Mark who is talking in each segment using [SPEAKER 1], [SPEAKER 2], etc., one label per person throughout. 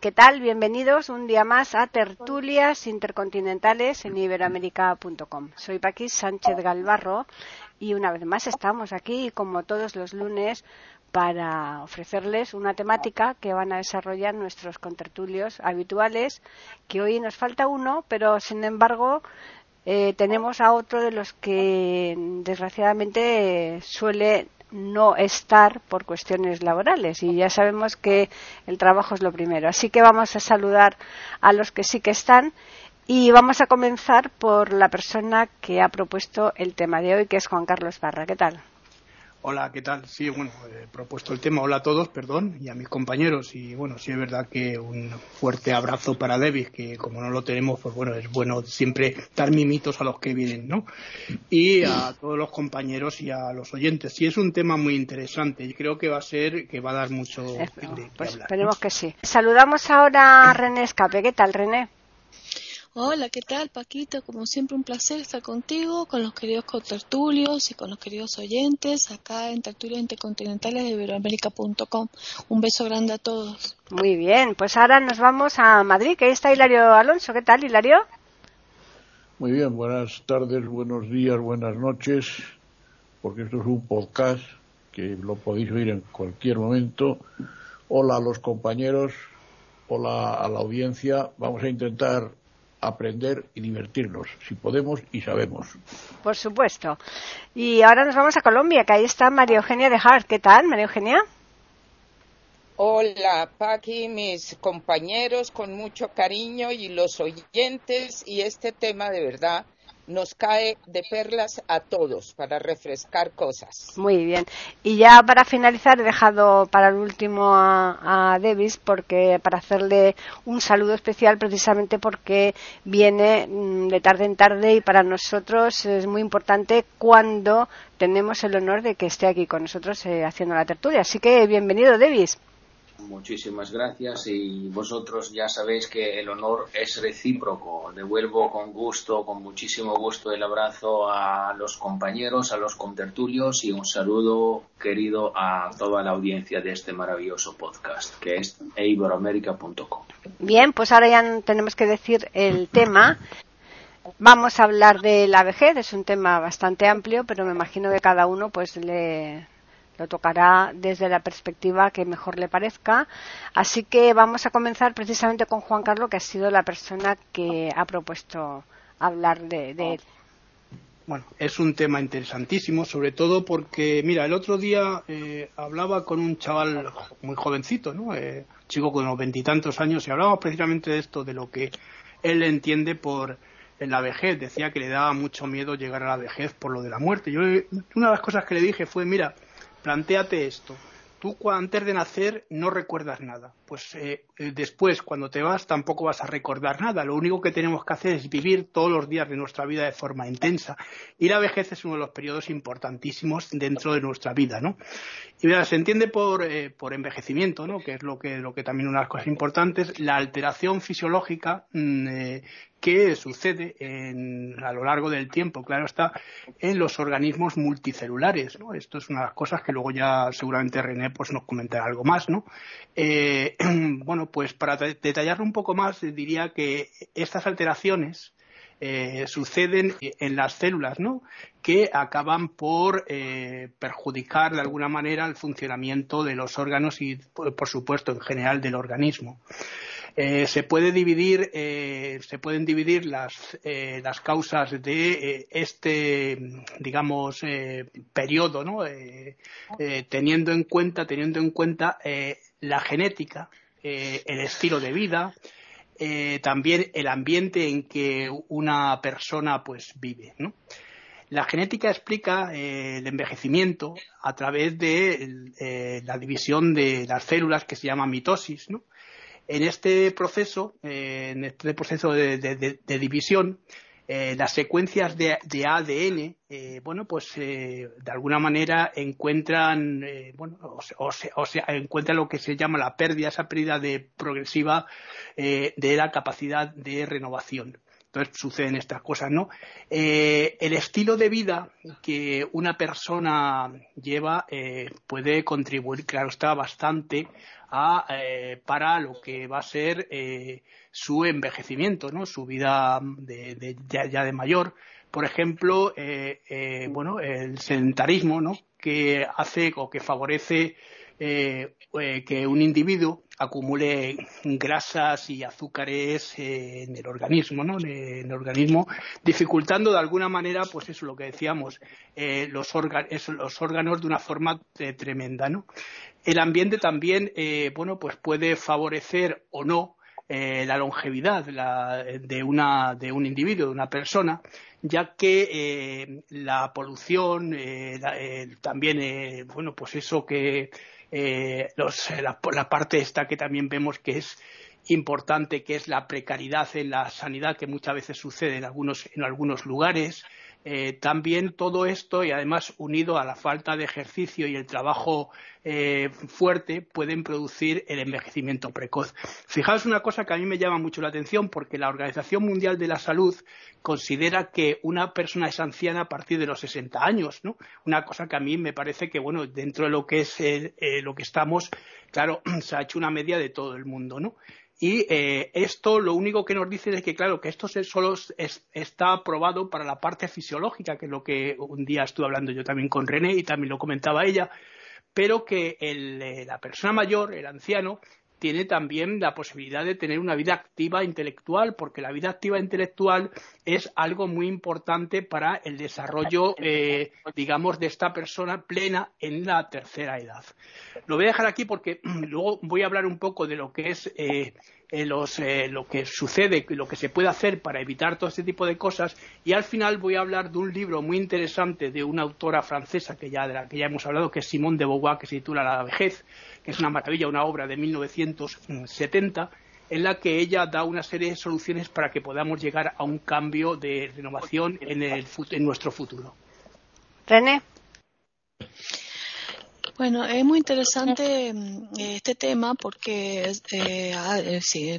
[SPEAKER 1] ¿Qué tal? Bienvenidos un día más a Tertulias Intercontinentales en iberoamerica.com. Soy Paquis Sánchez Galvarro y una vez más estamos aquí, como todos los lunes, para ofrecerles una temática que van a desarrollar nuestros contertulios habituales, que hoy nos falta uno, pero sin embargo eh, tenemos a otro de los que desgraciadamente suele no estar por cuestiones laborales y ya sabemos que el trabajo es lo primero. Así que vamos a saludar a los que sí que están y vamos a comenzar por la persona que ha propuesto el tema de hoy, que es Juan Carlos Barra. ¿Qué tal?
[SPEAKER 2] Hola, ¿qué tal? Sí, bueno, he propuesto el tema. Hola a todos, perdón, y a mis compañeros. Y bueno, sí es verdad que un fuerte abrazo para David, que como no lo tenemos, pues bueno, es bueno siempre dar mimitos a los que vienen, ¿no? Y a todos los compañeros y a los oyentes. Sí, es un tema muy interesante y creo que va a ser, que va a dar mucho
[SPEAKER 1] de, pues Esperemos que sí. Saludamos ahora a René Escape. ¿Qué tal, René?
[SPEAKER 3] Hola, ¿qué tal, Paquito? Como siempre, un placer estar contigo, con los queridos contertulios y con los queridos oyentes acá en Tertulias Intercontinentales de Iberoamérica.com. Un beso grande a todos.
[SPEAKER 1] Muy bien, pues ahora nos vamos a Madrid, que ahí está Hilario Alonso. ¿Qué tal, Hilario?
[SPEAKER 4] Muy bien, buenas tardes, buenos días, buenas noches, porque esto es un podcast que lo podéis oír en cualquier momento. Hola a los compañeros, hola a la audiencia. Vamos a intentar aprender y divertirnos, si podemos y sabemos.
[SPEAKER 1] Por supuesto. Y ahora nos vamos a Colombia, que ahí está María Eugenia de Hart. ¿Qué tal, María Eugenia?
[SPEAKER 5] Hola, Paqui, mis compañeros, con mucho cariño y los oyentes, y este tema de verdad nos cae de perlas a todos para refrescar cosas.
[SPEAKER 1] Muy bien. Y ya para finalizar he dejado para el último a, a Davis porque para hacerle un saludo especial precisamente porque viene mm, de tarde en tarde y para nosotros es muy importante cuando tenemos el honor de que esté aquí con nosotros eh, haciendo la tertulia. Así que bienvenido, Davis.
[SPEAKER 6] Muchísimas gracias y vosotros ya sabéis que el honor es recíproco. Devuelvo con gusto, con muchísimo gusto el abrazo a los compañeros, a los contertulios y un saludo querido a toda la audiencia de este maravilloso podcast que es eiberoamerica.com.
[SPEAKER 1] Bien, pues ahora ya tenemos que decir el tema. Vamos a hablar de la vejez, es un tema bastante amplio, pero me imagino que cada uno pues le lo tocará desde la perspectiva que mejor le parezca. Así que vamos a comenzar precisamente con Juan Carlos, que ha sido la persona que ha propuesto hablar de, él.
[SPEAKER 2] Bueno, es un tema interesantísimo, sobre todo porque, mira, el otro día eh, hablaba con un chaval muy jovencito, ¿no? Eh, chico con unos veintitantos años, y hablábamos precisamente de esto, de lo que él entiende por la vejez. Decía que le daba mucho miedo llegar a la vejez por lo de la muerte. Yo, una de las cosas que le dije fue, mira, plantéate esto. Tú antes de nacer no recuerdas nada. Pues eh, eh, después, cuando te vas, tampoco vas a recordar nada. Lo único que tenemos que hacer es vivir todos los días de nuestra vida de forma intensa. Y la vejez es uno de los periodos importantísimos dentro de nuestra vida, ¿no? Y se entiende por, eh, por envejecimiento, ¿no? Que es lo que, lo que también una de las cosas importantes, la alteración fisiológica mm, que sucede a lo largo del tiempo, claro está, en los organismos multicelulares. Esto es una de las cosas que luego ya seguramente René pues, nos comentará algo más. ¿no? Eh, bueno, pues para detallarlo un poco más, diría que estas alteraciones eh, suceden en las células, ¿no? Que acaban por eh, perjudicar de alguna manera el funcionamiento de los órganos y, por supuesto, en general del organismo. Eh, se puede dividir, eh, se pueden dividir las, eh, las causas de este, digamos, periodo, ¿no? teniendo en cuenta, teniendo en cuenta la genética, el estilo de vida, también el ambiente en que una persona pues vive, ¿no? La genética explica el envejecimiento a través de la división de las células que se llama mitosis, ¿no? En este proceso, eh, en este proceso de, división, eh, las secuencias de, ADN, eh, bueno, pues de alguna manera encuentran, bueno, o, sea, encuentran lo que se llama la pérdida, esa pérdida de progresiva de la capacidad de renovación. Entonces suceden estas cosas, ¿no? Eh, el estilo de vida que una persona lleva eh, puede contribuir, claro está, bastante a, eh, para lo que va a ser su envejecimiento, ¿no? Su vida de, ya, de mayor. Por ejemplo, bueno, el sedentarismo, ¿no? Que hace o que favorece que un individuo acumule grasas y azúcares eh, en el organismo, ¿no? En el organismo, dificultando de alguna manera, pues eso, lo que decíamos, eh, los, los órganos de una forma eh, tremenda, ¿no? El ambiente también, bueno, pues puede favorecer o no la longevidad de, una, de un individuo, de una persona, ya que la polución, también, bueno, pues eso que eh, eh, la, parte esta que también vemos que es importante, que es la precariedad en la sanidad que muchas veces sucede en algunos, en algunos lugares, eh, también todo esto y además unido a la falta de ejercicio y el trabajo eh, fuerte pueden producir el envejecimiento precoz. Fijaos una cosa que a mí me llama mucho la atención porque la Organización Mundial de la Salud considera que una persona es anciana a partir de los 60 años, ¿no? Una cosa que a mí me parece que, bueno, dentro de lo que es eh, lo que estamos, claro, se ha hecho una media de todo el mundo, ¿no? Y eh, esto lo único que nos dice es que, claro, que esto solo está aprobado para la parte fisiológica, que es lo que un día estuve hablando yo también con René y también lo comentaba ella, pero que eh, la persona mayor, el anciano, tiene también la posibilidad de tener una vida activa intelectual, porque la vida activa intelectual es algo muy importante para el desarrollo, eh, digamos, de esta persona plena en la tercera edad. Lo voy a dejar aquí porque luego voy a hablar un poco de lo que es eh, eh, eh, lo que sucede, lo que se puede hacer para evitar todo este tipo de cosas y al final voy a hablar de un libro muy interesante de una autora francesa que ya, de la que ya hemos hablado, que es Simone de Beauvoir, que se titula La vejez, que es una maravilla, una obra de 1970 en la que ella da una serie de soluciones para que podamos llegar a un cambio de renovación en, en nuestro futuro.
[SPEAKER 1] René.
[SPEAKER 3] Bueno, es muy interesante mm, este tema porque eh, ah, eh, si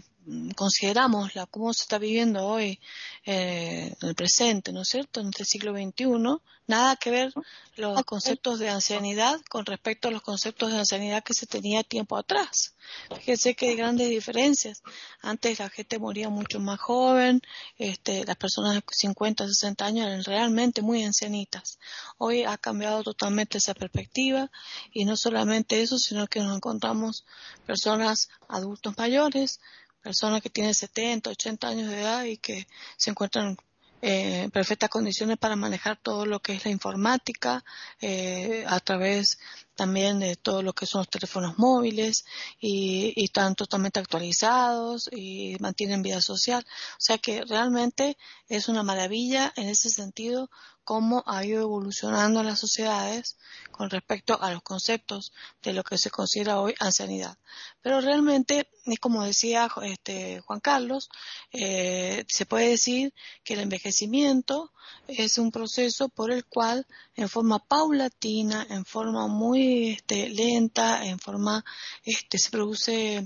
[SPEAKER 3] consideramos la, cómo se está viviendo hoy eh, en el presente, ¿no es cierto?, en este siglo XXI, nada que ver los conceptos de ancianidad con respecto a los conceptos de ancianidad que se tenía tiempo atrás. Fíjense que hay grandes diferencias. Antes la gente moría mucho más joven, este, las personas de 50, 60 años eran realmente muy ancianitas. Hoy ha cambiado totalmente esa perspectiva y no solamente eso, sino que nos encontramos personas adultos mayores, personas que tienen 70, 80 años de edad y que se encuentran eh, en perfectas condiciones para manejar todo lo que es la informática eh, a través también de todo lo que son los teléfonos móviles y, y, están totalmente actualizados y mantienen vida social. O sea que realmente es una maravilla en ese sentido cómo ha ido evolucionando las sociedades con respecto a los conceptos de lo que se considera hoy ancianidad. Pero realmente, como decía este, Juan Carlos, eh, se puede decir que el envejecimiento es un proceso por el cual, en forma paulatina, en forma muy este, lenta, en forma, este, se produce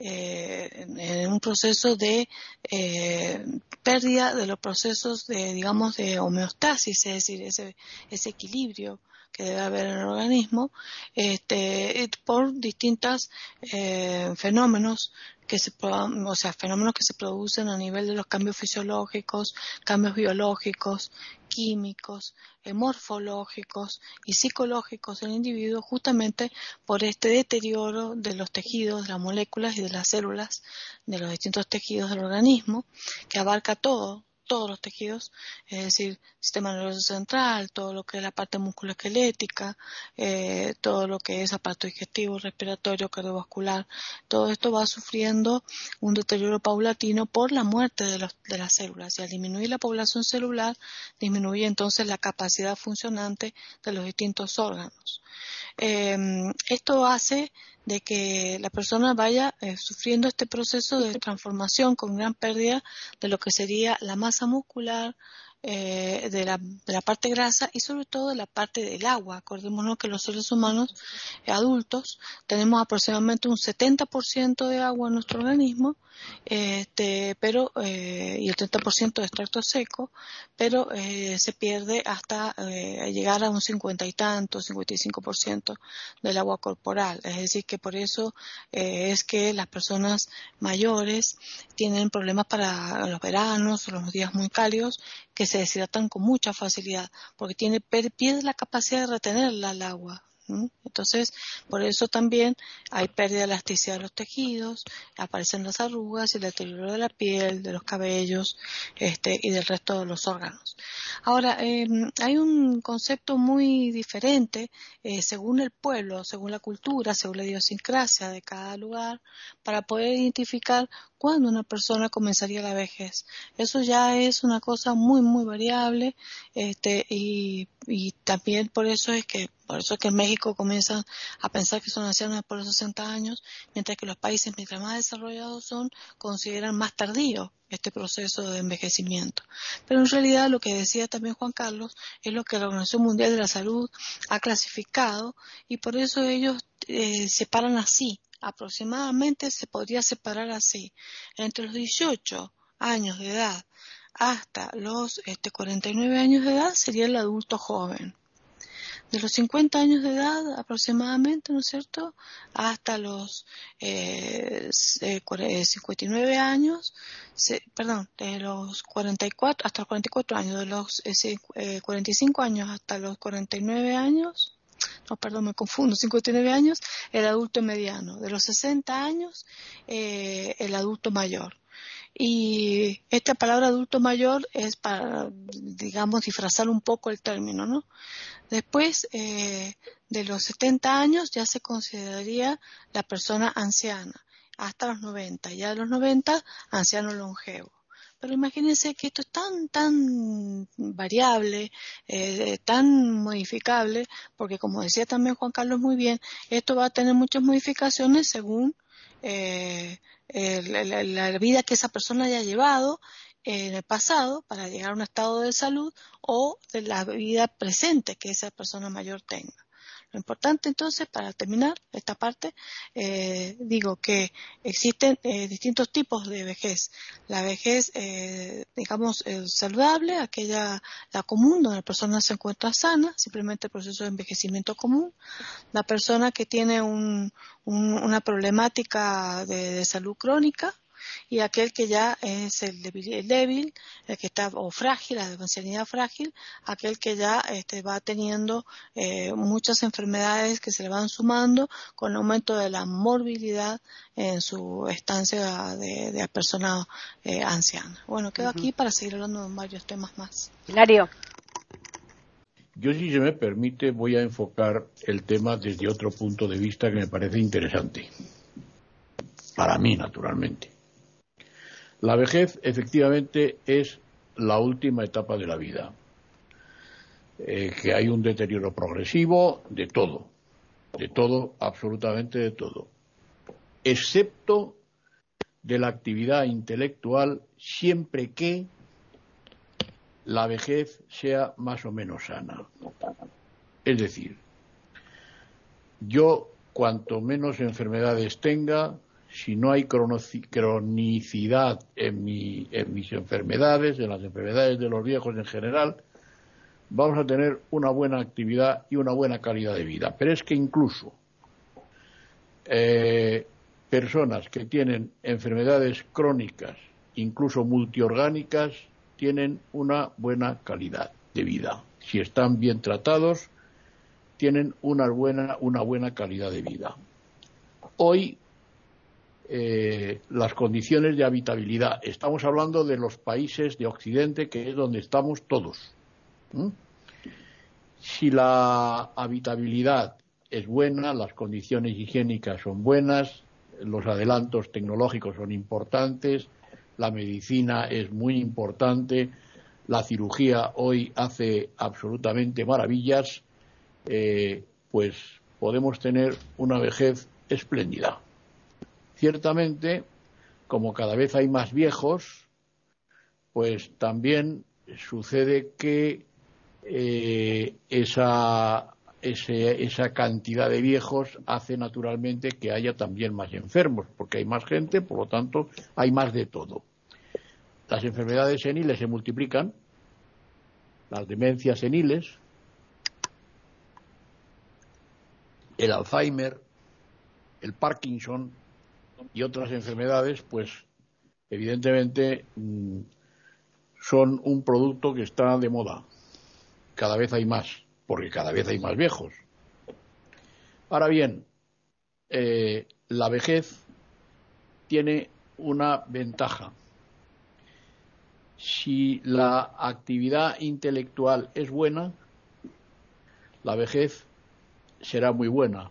[SPEAKER 3] eh, en un proceso de eh, pérdida de los procesos de, digamos, de homeostasis, es decir, ese, ese equilibrio que debe haber en el organismo, este, por distintos eh, fenómenos que se, o sea, fenómenos que se producen a nivel de los cambios fisiológicos, cambios biológicos, químicos, morfológicos y psicológicos del individuo justamente por este deterioro de los tejidos, de las moléculas y de las células de los distintos tejidos del organismo que abarca todo, todos los tejidos, es decir, sistema nervioso central, todo lo que es la parte musculoesquelética, eh, todo lo que es aparato digestivo, respiratorio, cardiovascular, todo esto va sufriendo un deterioro paulatino por la muerte de, los, de las células. Y al disminuir la población celular, disminuye entonces la capacidad funcionante de los distintos órganos. Eh, esto hace de que la persona vaya eh, sufriendo este proceso de transformación con gran pérdida de lo que sería la masa muscular, eh, de, la, de, la, parte grasa y sobre todo de la parte del agua. Acordémonos que los seres humanos adultos tenemos aproximadamente un 70% de agua en nuestro organismo, este, pero eh, y el 30% de extracto seco, pero eh, se pierde hasta eh, llegar a un 50 y tanto, 55% del agua corporal. Es decir, que por eso es que las personas mayores tienen problemas para los veranos o los días muy cálidos que se deshidratan con mucha facilidad porque tiene, pierde la capacidad de retenerla el agua. Entonces, por eso también hay pérdida de elasticidad de los tejidos, aparecen las arrugas y el deterioro de la piel, de los cabellos este, y del resto de los órganos. Ahora, eh, hay un concepto muy diferente eh, según el pueblo, según la cultura, según la idiosincrasia de cada lugar, para poder identificar cuándo una persona comenzaría la vejez. Eso ya es una cosa muy, muy variable este, y también por eso es que por eso es que en México comienzan a pensar que son ancianos por los 60 años, mientras que los países mientras más desarrollados son, consideran más tardío este proceso de envejecimiento. Pero en realidad lo que decía también Juan Carlos es lo que la Organización Mundial de la Salud ha clasificado y por eso ellos eh, separan así. Aproximadamente se podría separar así. Entre los 18 años de edad hasta los este, 49 años de edad sería el adulto joven de los 50 años de edad aproximadamente, ¿no es cierto?, hasta los eh, 59 eh, años, perdón, de los 44, hasta los 44 años, de los eh, 45 años hasta los 49 años, no, perdón, me confundo, 59 años, el adulto mediano, de los 60 años, eh, el adulto mayor. Y esta palabra adulto mayor es para, digamos, disfrazar un poco el término, ¿no? Después eh, de los 70 años ya se consideraría la persona anciana, hasta los 90, ya de los 90 anciano longevo. Pero imagínense que esto es tan, tan variable, eh, tan modificable, porque como decía también Juan Carlos muy bien, esto va a tener muchas modificaciones según eh, la, la, vida que esa persona haya llevado en el pasado para llegar a un estado de salud o de la vida presente que esa persona mayor tenga. Lo importante entonces, para terminar esta parte, eh, digo que existen eh, distintos tipos de vejez. La vejez, eh, digamos, saludable, aquella, la común, donde la persona se encuentra sana, simplemente el proceso de envejecimiento común. La persona que tiene un, una problemática de salud crónica, y aquel que ya es el débil, el, que está o frágil, la ancianidad frágil, aquel que ya este, va teniendo eh, muchas enfermedades que se le van sumando con el aumento de la morbilidad en su estancia de, de persona eh, anciana. Bueno, quedo aquí para seguir hablando de varios temas más.
[SPEAKER 1] Hilario.
[SPEAKER 4] Yo, si se me permite, voy a enfocar el tema desde otro punto de vista que me parece interesante. Para mí, naturalmente. La vejez efectivamente es la última etapa de la vida, eh, que hay un deterioro progresivo de todo, de todo, absolutamente de todo, excepto de la actividad intelectual siempre que la vejez sea más o menos sana. Es decir, yo cuanto menos enfermedades tenga, si no hay cronicidad en, mis enfermedades, en las enfermedades de los viejos en general, vamos a tener una buena actividad y una buena calidad de vida. Pero es que incluso eh, personas que tienen enfermedades crónicas, incluso multiorgánicas, tienen una buena calidad de vida. Si están bien tratados, tienen una buena, una buena calidad de vida. Hoy eh, las condiciones de habitabilidad. Estamos hablando de los países de Occidente, que es donde estamos todos. Si la habitabilidad es buena, las condiciones higiénicas son buenas, los adelantos tecnológicos son importantes, la medicina es muy importante, la cirugía hoy hace absolutamente maravillas, eh, pues podemos tener una vejez espléndida. Ciertamente, como cada vez hay más viejos, pues también sucede que eh, esa, esa cantidad de viejos hace naturalmente que haya también más enfermos, porque hay más gente, por lo tanto hay más de todo. Las enfermedades seniles se multiplican, las demencias seniles, el Alzheimer, el Parkinson y otras enfermedades, pues evidentemente mm, son un producto que está de moda. Cada vez hay más, porque cada vez hay más viejos. Ahora bien, eh, la vejez tiene una ventaja. Si la actividad intelectual es buena, la vejez será muy buena,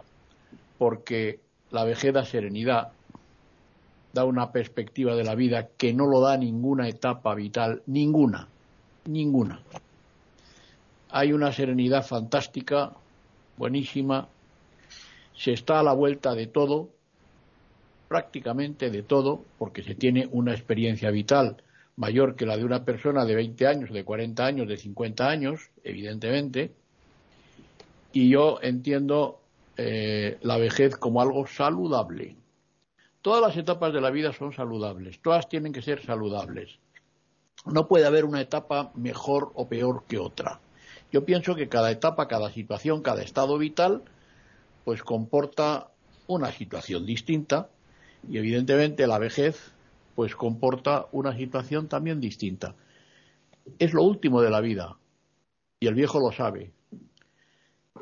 [SPEAKER 4] porque la vejez da serenidad, da una perspectiva de la vida que no lo da ninguna etapa vital, ninguna, ninguna. Hay una serenidad fantástica, buenísima, se está a la vuelta de todo, prácticamente de todo, porque se tiene una experiencia vital mayor que la de una persona de 20 años, de 40 años, de 50 años, evidentemente, y yo entiendo eh, la vejez como algo saludable. Todas las etapas de la vida son saludables, todas tienen que ser saludables. No puede haber una etapa mejor o peor que otra. Yo pienso que cada etapa, cada situación, cada estado vital, pues comporta una situación distinta y evidentemente la vejez pues comporta una situación también distinta. Es lo último de la vida y el viejo lo sabe.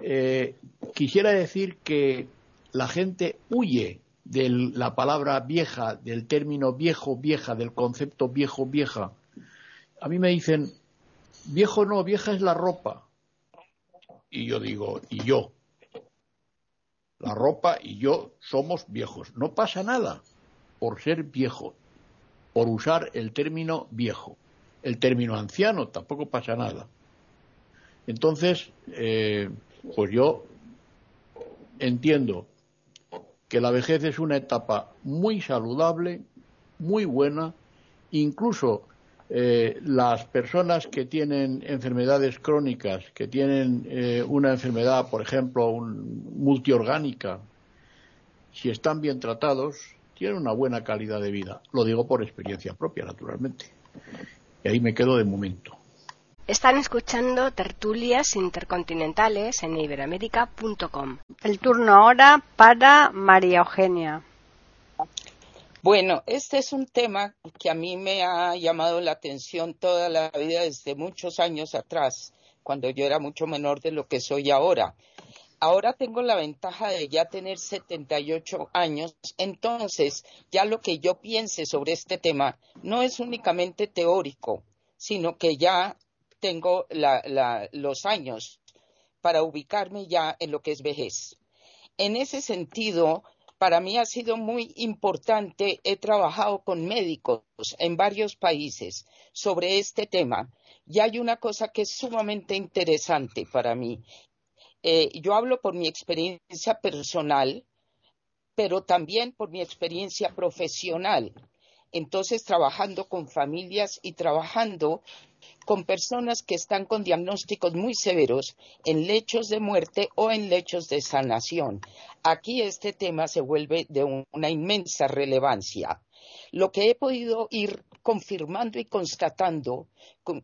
[SPEAKER 4] Eh, quisiera decir que la gente huye de la palabra vieja, del término viejo, vieja, del concepto viejo, vieja. A mí me dicen, viejo no, vieja es la ropa. Y yo digo, y yo. La ropa y yo somos viejos. No pasa nada por ser viejo, por usar el término viejo. El término anciano tampoco pasa nada. Entonces, eh, pues yo entiendo que la vejez es una etapa muy saludable, muy buena, incluso eh, las personas que tienen enfermedades crónicas, que tienen eh, una enfermedad, por ejemplo, multiorgánica, si están bien tratados, tienen una buena calidad de vida. Lo digo por experiencia propia, naturalmente. Y ahí me quedo de momento.
[SPEAKER 1] Están escuchando tertulias intercontinentales en iberamérica.com. El turno ahora para María Eugenia.
[SPEAKER 5] Bueno, este es un tema que a mí me ha llamado la atención toda la vida desde muchos años atrás, cuando yo era mucho menor de lo que soy ahora. Ahora tengo la ventaja de ya tener 78 años, entonces ya lo que yo piense sobre este tema no es únicamente teórico, sino que ya tengo los años para ubicarme ya en lo que es vejez. En ese sentido, para mí ha sido muy importante, he trabajado con médicos en varios países sobre este tema y hay una cosa que es sumamente interesante para mí. Eh, yo hablo por mi experiencia personal, pero también por mi experiencia profesional. Entonces, trabajando con familias y trabajando con personas que están con diagnósticos muy severos en lechos de muerte o en lechos de sanación. Aquí este tema se vuelve de una inmensa relevancia. Lo que he podido ir confirmando y constatando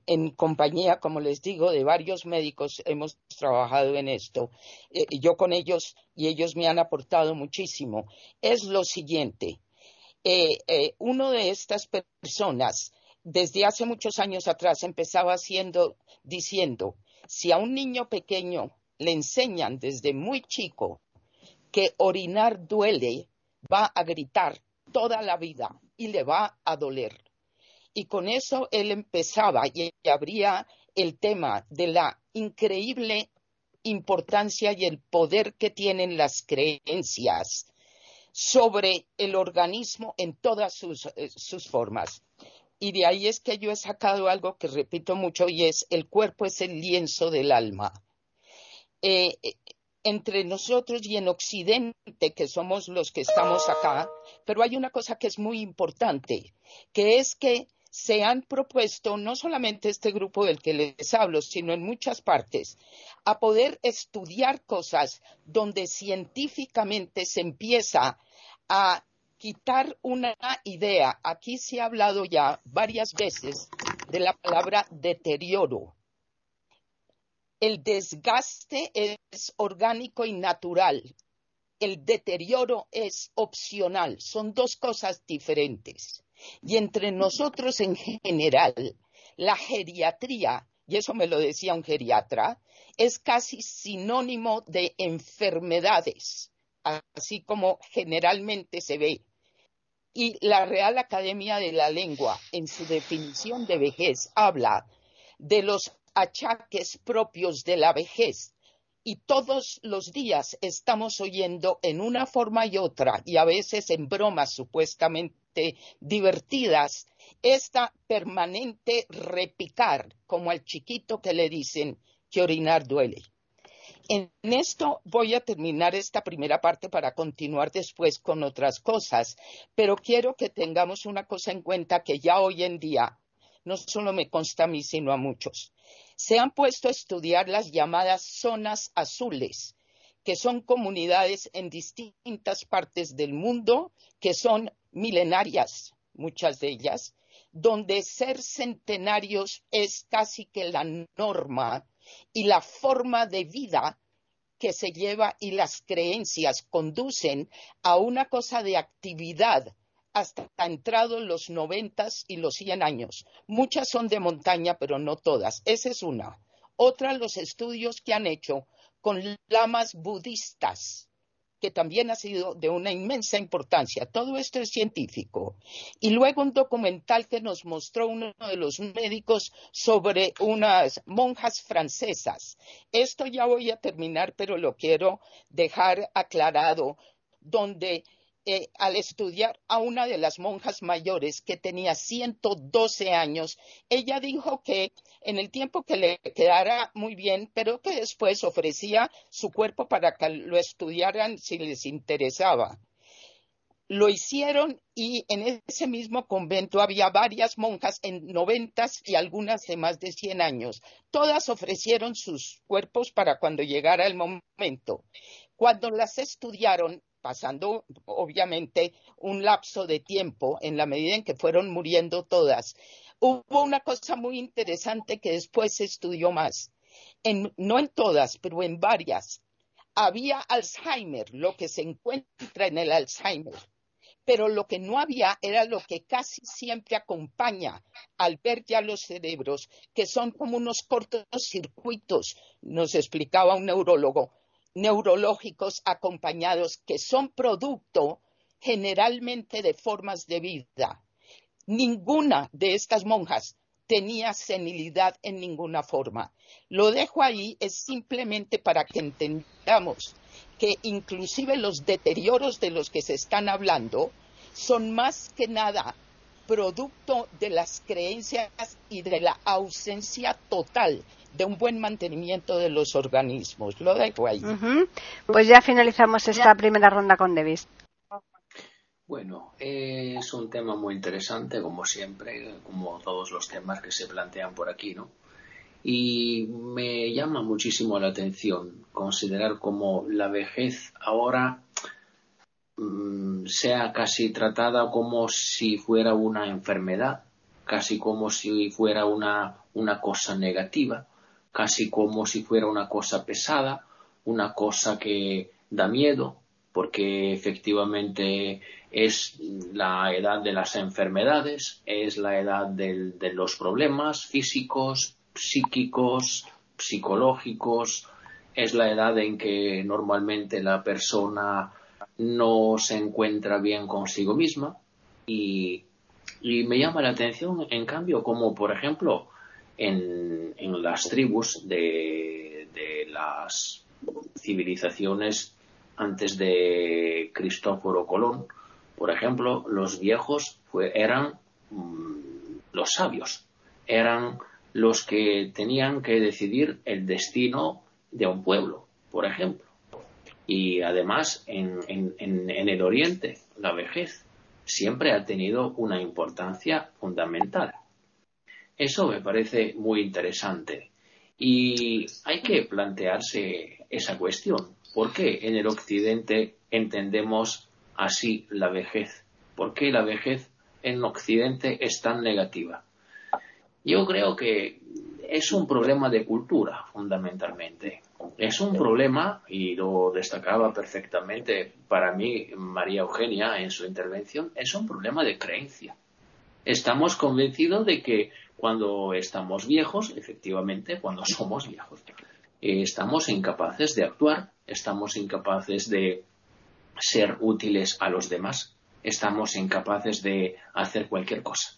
[SPEAKER 5] en compañía, como les digo, de varios médicos, hemos trabajado en esto, eh, yo con ellos y ellos me han aportado muchísimo, es lo siguiente. Eh, eh, uno de estas personas desde hace muchos años atrás empezaba haciendo, diciendo, si a un niño pequeño le enseñan desde muy chico que orinar duele, va a gritar toda la vida y le va a doler. Y con eso él empezaba y abría el tema de la increíble importancia y el poder que tienen las creencias sobre el organismo en todas sus, eh, formas. Y de ahí es que yo he sacado algo que repito mucho y es el cuerpo es el lienzo del alma. Eh, eh, entre nosotros y en Occidente, que somos los que estamos acá, pero hay una cosa que es muy importante, que es que se han propuesto, no solamente este grupo del que les hablo, sino en muchas partes, a poder estudiar cosas donde científicamente se empieza a quitar una idea. Aquí se ha hablado ya varias veces de la palabra deterioro. El desgaste es orgánico y natural. El deterioro es opcional. Son dos cosas diferentes. Y entre nosotros en general, la geriatría, y eso me lo decía un geriatra, es casi sinónimo de enfermedades, así como generalmente se ve. Y la Real Academia de la Lengua, en su definición de vejez, habla de los achaques propios de la vejez. Y todos los días estamos oyendo en una forma y otra, y a veces en bromas supuestamente divertidas, esta permanente repicar, como al chiquito que le dicen que orinar duele. En esto voy a terminar esta primera parte para continuar después con otras cosas, pero quiero que tengamos una cosa en cuenta que ya hoy en día no solo me consta a mí, sino a muchos. Se han puesto a estudiar las llamadas zonas azules, que son comunidades en distintas partes del mundo que son milenarias, muchas de ellas, donde ser centenarios es casi que la norma y la forma de vida que se lleva y las creencias conducen a una cosa de actividad hasta entrado los noventas y los cien años. Muchas son de montaña, pero no todas. Esa es una. Otra, los estudios que han hecho con lamas budistas que también ha sido de una inmensa importancia. Todo esto es científico. Y luego un documental que nos mostró uno de los médicos sobre unas monjas francesas. Esto ya voy a terminar, pero lo quiero dejar aclarado, donde eh, al estudiar a una de las monjas mayores que tenía 112 años, ella dijo que en el tiempo que le quedara muy bien, pero que después ofrecía su cuerpo para que lo estudiaran si les interesaba. Lo hicieron y en ese mismo convento había varias monjas en noventas y algunas de más de 100 años. Todas ofrecieron sus cuerpos para cuando llegara el momento. Cuando las estudiaron, pasando obviamente un lapso de tiempo en la medida en que fueron muriendo todas. Hubo una cosa muy interesante que después se estudió más. no en todas, pero en varias. Había Alzheimer, lo que se encuentra en el Alzheimer, pero lo que no había era lo que casi siempre acompaña al ver ya los cerebros, que son como unos cortos circuitos, nos explicaba un neurólogo, neurológicos acompañados que son producto generalmente de formas de vida. Ninguna de estas monjas tenía senilidad en ninguna forma. Lo dejo ahí es simplemente para que entendamos que inclusive los deterioros de los que se están hablando son más que nada producto de las creencias y de la ausencia total de un buen mantenimiento de los organismos. Lo dejo ahí.
[SPEAKER 1] Pues ya finalizamos esta primera ronda con Davis.
[SPEAKER 6] Bueno, es un tema muy interesante, como siempre, como todos los temas que se plantean por aquí, ¿no? Y me llama muchísimo la atención considerar cómo la vejez ahora mm, sea casi tratada como si fuera una enfermedad, casi como si fuera una, una cosa negativa, casi como si fuera una cosa pesada, una cosa que da miedo, porque efectivamente es la edad de las enfermedades, es la edad de los problemas físicos, psíquicos, psicológicos, es la edad en que normalmente la persona no se encuentra bien consigo misma y, me llama la atención, en cambio, como por ejemplo en, las tribus de, las civilizaciones antes de Cristóforo Colón, por ejemplo, los viejos eran mm, los sabios, eran los que tenían que decidir el destino de un pueblo, por ejemplo. Y además, en, el Oriente, la vejez siempre ha tenido una importancia fundamental. Eso me parece muy interesante. Y hay que plantearse esa cuestión. ¿Por qué en el Occidente entendemos así la vejez? ¿Por qué la vejez en Occidente es tan negativa? Yo creo que es un problema de cultura, fundamentalmente. Es un problema, y lo destacaba perfectamente para mí María Eugenia en su intervención, es un problema de creencia. Estamos convencidos de que cuando estamos viejos, efectivamente, cuando somos viejos, estamos incapaces de actuar, estamos incapaces de ser útiles a los demás, estamos incapaces de hacer cualquier cosa.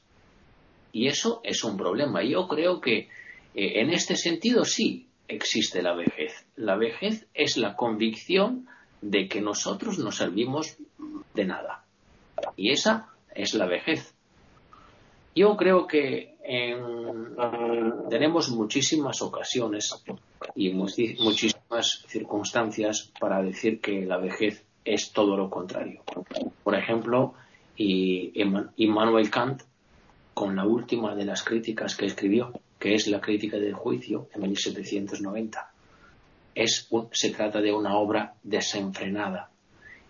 [SPEAKER 6] Y eso es un problema. Yo creo que eh, en este sentido sí existe la vejez. La vejez es la convicción de que nosotros no servimos de nada. Y esa es la vejez. Yo creo que tenemos muchísimas ocasiones y muchísimas circunstancias para decir que la vejez es todo lo contrario. Por ejemplo, Immanuel Kant con la última de las críticas que escribió, que es la crítica del juicio en 1790. Es se trata de una obra desenfrenada.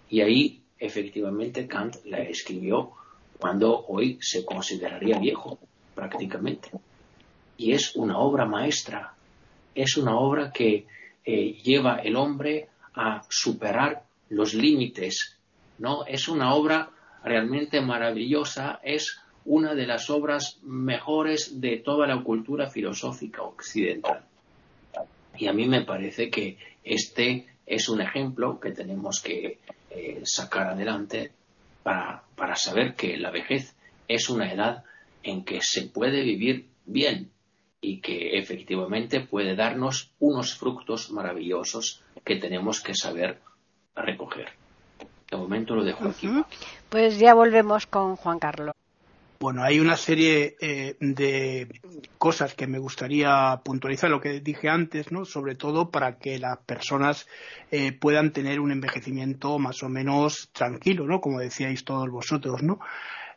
[SPEAKER 6] Y ahí, efectivamente, Kant la escribió cuando hoy se consideraría viejo, prácticamente. Y es una obra maestra, es una obra que eh, lleva el hombre a superar los límites, ¿no? Es una obra realmente maravillosa, es una de las obras mejores de toda la cultura filosófica occidental. Y a mí me parece que este es un ejemplo que tenemos que eh, sacar adelante para, para saber que la vejez es una edad en que se puede vivir bien y que efectivamente puede darnos unos frutos maravillosos que tenemos que saber recoger. De momento lo dejo aquí.
[SPEAKER 1] Pues ya volvemos con Juan Carlos.
[SPEAKER 2] Bueno, hay una serie eh, de cosas que me gustaría puntualizar, lo que dije antes, ¿no? Sobre todo para que las personas eh, puedan tener un envejecimiento más o menos tranquilo, ¿no? Como decíais todos vosotros, ¿no?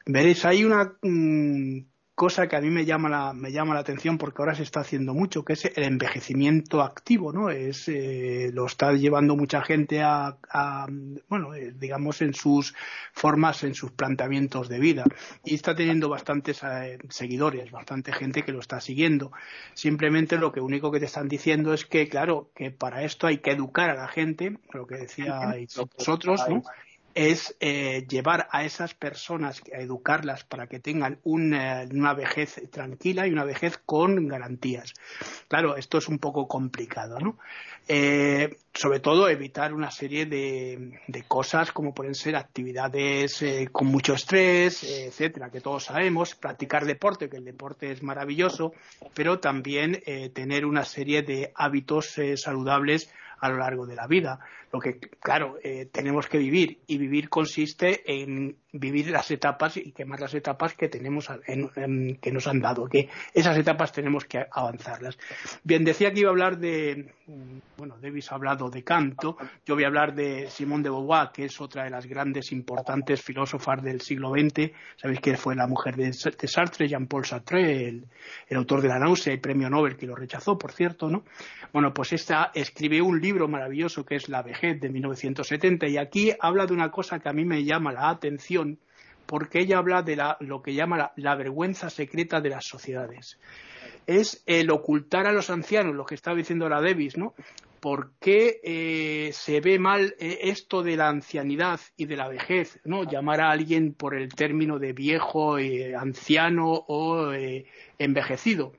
[SPEAKER 2] Veréis, hay una mm, cosa que a mí me llama la, me llama la atención porque ahora se está haciendo mucho, que es el envejecimiento activo, ¿no? Es, eh, lo está llevando mucha gente a, bueno, eh, digamos, en sus formas, en sus planteamientos de vida. Y está teniendo bastantes eh, seguidores, bastante gente que lo está siguiendo. Simplemente lo que único que te están diciendo es que, claro, que para esto hay que educar a la gente, lo que decíais vosotros, ¿no? Es eh, llevar a esas personas, a educarlas para que tengan una, vejez tranquila y una vejez con garantías. Claro, esto es un poco complicado, ¿no? Eh, sobre todo evitar una serie de, cosas como pueden ser actividades eh, con mucho estrés, etcétera, que todos sabemos, practicar deporte, que el deporte es maravilloso, pero también tener una serie de hábitos saludables a lo largo de la vida. Lo que, claro, eh, tenemos que vivir y vivir consiste en vivir las etapas y quemar las etapas que tenemos que nos han dado, que esas etapas tenemos que avanzarlas. Bien, decía que iba a hablar de, bueno, Davis ha hablado de Canto, yo voy a hablar de Simone de Beauvoir, que es otra de las grandes, importantes filósofas del siglo XX. Sabéis que fue la mujer de, Sartre, Jean-Paul Sartre, el, autor de La náusea y premio Nobel, que lo rechazó, por cierto, ¿no? Bueno, pues esta escribe un libro maravilloso que es La vejez de 1970 y aquí habla de una cosa que a mí me llama la atención porque ella habla de lo que llama la, vergüenza secreta de las sociedades. Es el ocultar a los ancianos, lo que estaba diciendo la Davis, ¿no? ¿Por qué eh, se ve mal eh, esto de la ancianidad y de la vejez? ¿no? Llamar a alguien por el término de viejo, eh, anciano o envejecido.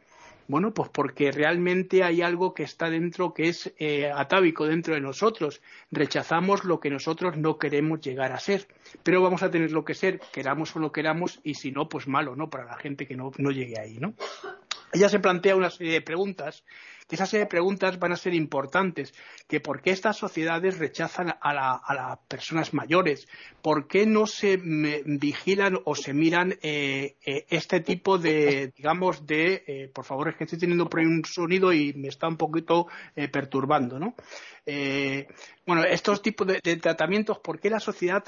[SPEAKER 2] Bueno, pues porque realmente hay algo que está dentro que es eh, atávico dentro de nosotros. Rechazamos lo que nosotros no queremos llegar a ser. Pero vamos a tener lo que ser, queramos o no queramos, y si no, pues malo, ¿no? Para la gente que no, no llegue ahí, ¿no? Ella se plantea una serie de preguntas que esas serie de preguntas van a ser importantes, que por qué estas sociedades rechazan a, las personas mayores, por qué no se vigilan o se miran eh, eh, este tipo de, digamos, de, eh, por favor, es que estoy teniendo un sonido y me está un poquito perturbando, ¿no? Bueno, estos tipos de, tratamientos, ¿por qué la sociedad,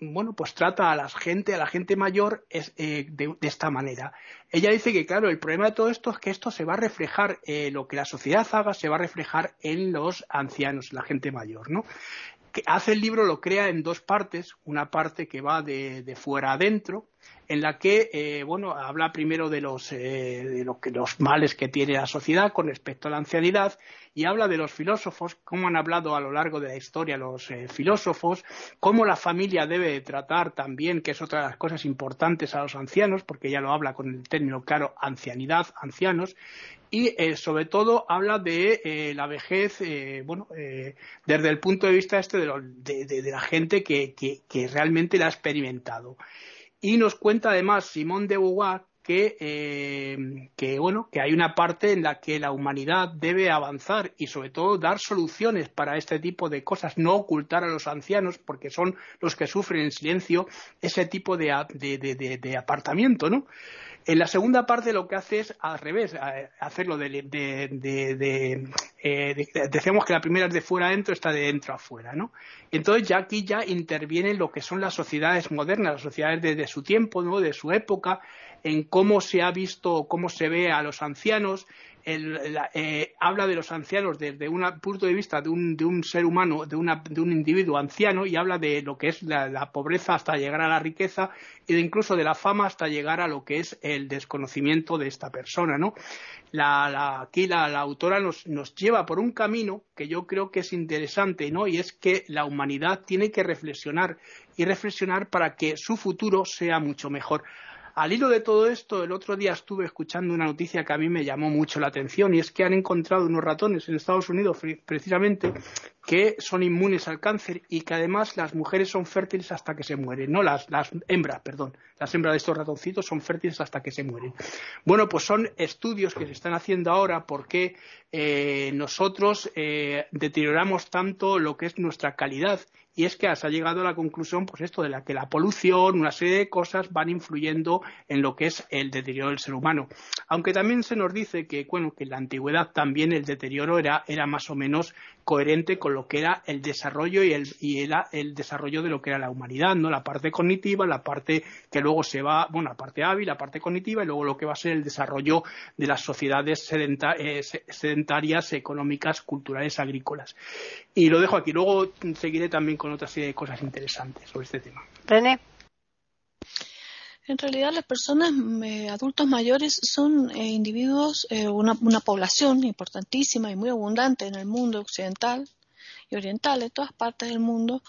[SPEAKER 2] bueno, pues trata a la gente, a la gente mayor de, de, esta manera? Ella dice que, claro, el problema de todo esto es que esto se va a reflejar, lo que la sociedad haga se va a reflejar en los ancianos, la gente mayor, ¿no? Que hace el libro lo crea en dos partes, una parte que va de, fuera adentro, en la que eh, bueno habla primero de los eh, de los males que tiene la sociedad con respecto a la ancianidad y habla de los filósofos cómo han hablado a lo largo de la historia los eh, filósofos cómo la familia debe tratar también que es otra de las cosas importantes a los ancianos porque ya lo habla con el término claro ancianidad ancianos y eh, sobre todo habla de eh, la vejez, eh, bueno, desde el punto de vista este de, la gente que, realmente la ha experimentado. Y nos cuenta además Simón de Beauvoir que, que, bueno, que hay una parte en la que la humanidad debe avanzar y sobre todo dar soluciones para este tipo de cosas, no ocultar a los ancianos porque son los que sufren en silencio ese tipo de, de apartamiento, ¿no? En la segunda parte lo que hace es al revés, hacerlo de, de, eh, decíamos que la primera es de fuera adentro, está de dentro a fuera, ¿no? Entonces ya aquí ya intervienen lo que son las sociedades modernas, las sociedades de, su tiempo, ¿no? De su época, en cómo se ha visto, cómo se ve a los ancianos, eh, habla de los ancianos desde un punto de vista de un, ser humano, de, un individuo anciano, y habla de lo que es la, pobreza hasta llegar a la riqueza de incluso de la fama hasta llegar a lo que es el desconocimiento de esta persona, ¿no? aquí la, autora nos, nos, lleva por un camino que yo creo que es interesante, ¿no? Y es que la humanidad tiene que reflexionar y reflexionar para que su futuro sea mucho mejor. Al hilo de todo esto, el otro día estuve escuchando una noticia que a mí me llamó mucho la atención y es que han encontrado unos ratones en Estados Unidos precisamente que son inmunes al cáncer y que además las mujeres son fértiles hasta que se mueren, no las, las hembras, perdón, las hembras de estos ratoncitos son fértiles hasta que se mueren. Bueno, pues son estudios que se están haciendo ahora porque eh, nosotros eh, deterioramos tanto lo que es nuestra calidad y es que se ha llegado a la conclusión, pues esto de la que la polución, una serie de cosas van influyendo en lo que es el deterioro del ser humano. Aunque también se nos dice que, bueno, que en la antigüedad también el deterioro era, era más o menos coherente con lo que era el desarrollo y el, y era el desarrollo de lo que era la humanidad, ¿no? La parte cognitiva, la parte que luego se va, bueno, la parte hábil, la parte cognitiva y luego lo que va a ser el desarrollo de las sociedades eh, sedentarias, económicas, culturales, agrícolas. Y lo dejo aquí. Luego seguiré también con otra serie de cosas interesantes sobre este tema.
[SPEAKER 1] René.
[SPEAKER 3] En realidad, las personas eh, adultos mayores son eh, individuos, eh, una, una, población importantísima y muy abundante en el mundo occidental y oriental, en todas partes del mundo,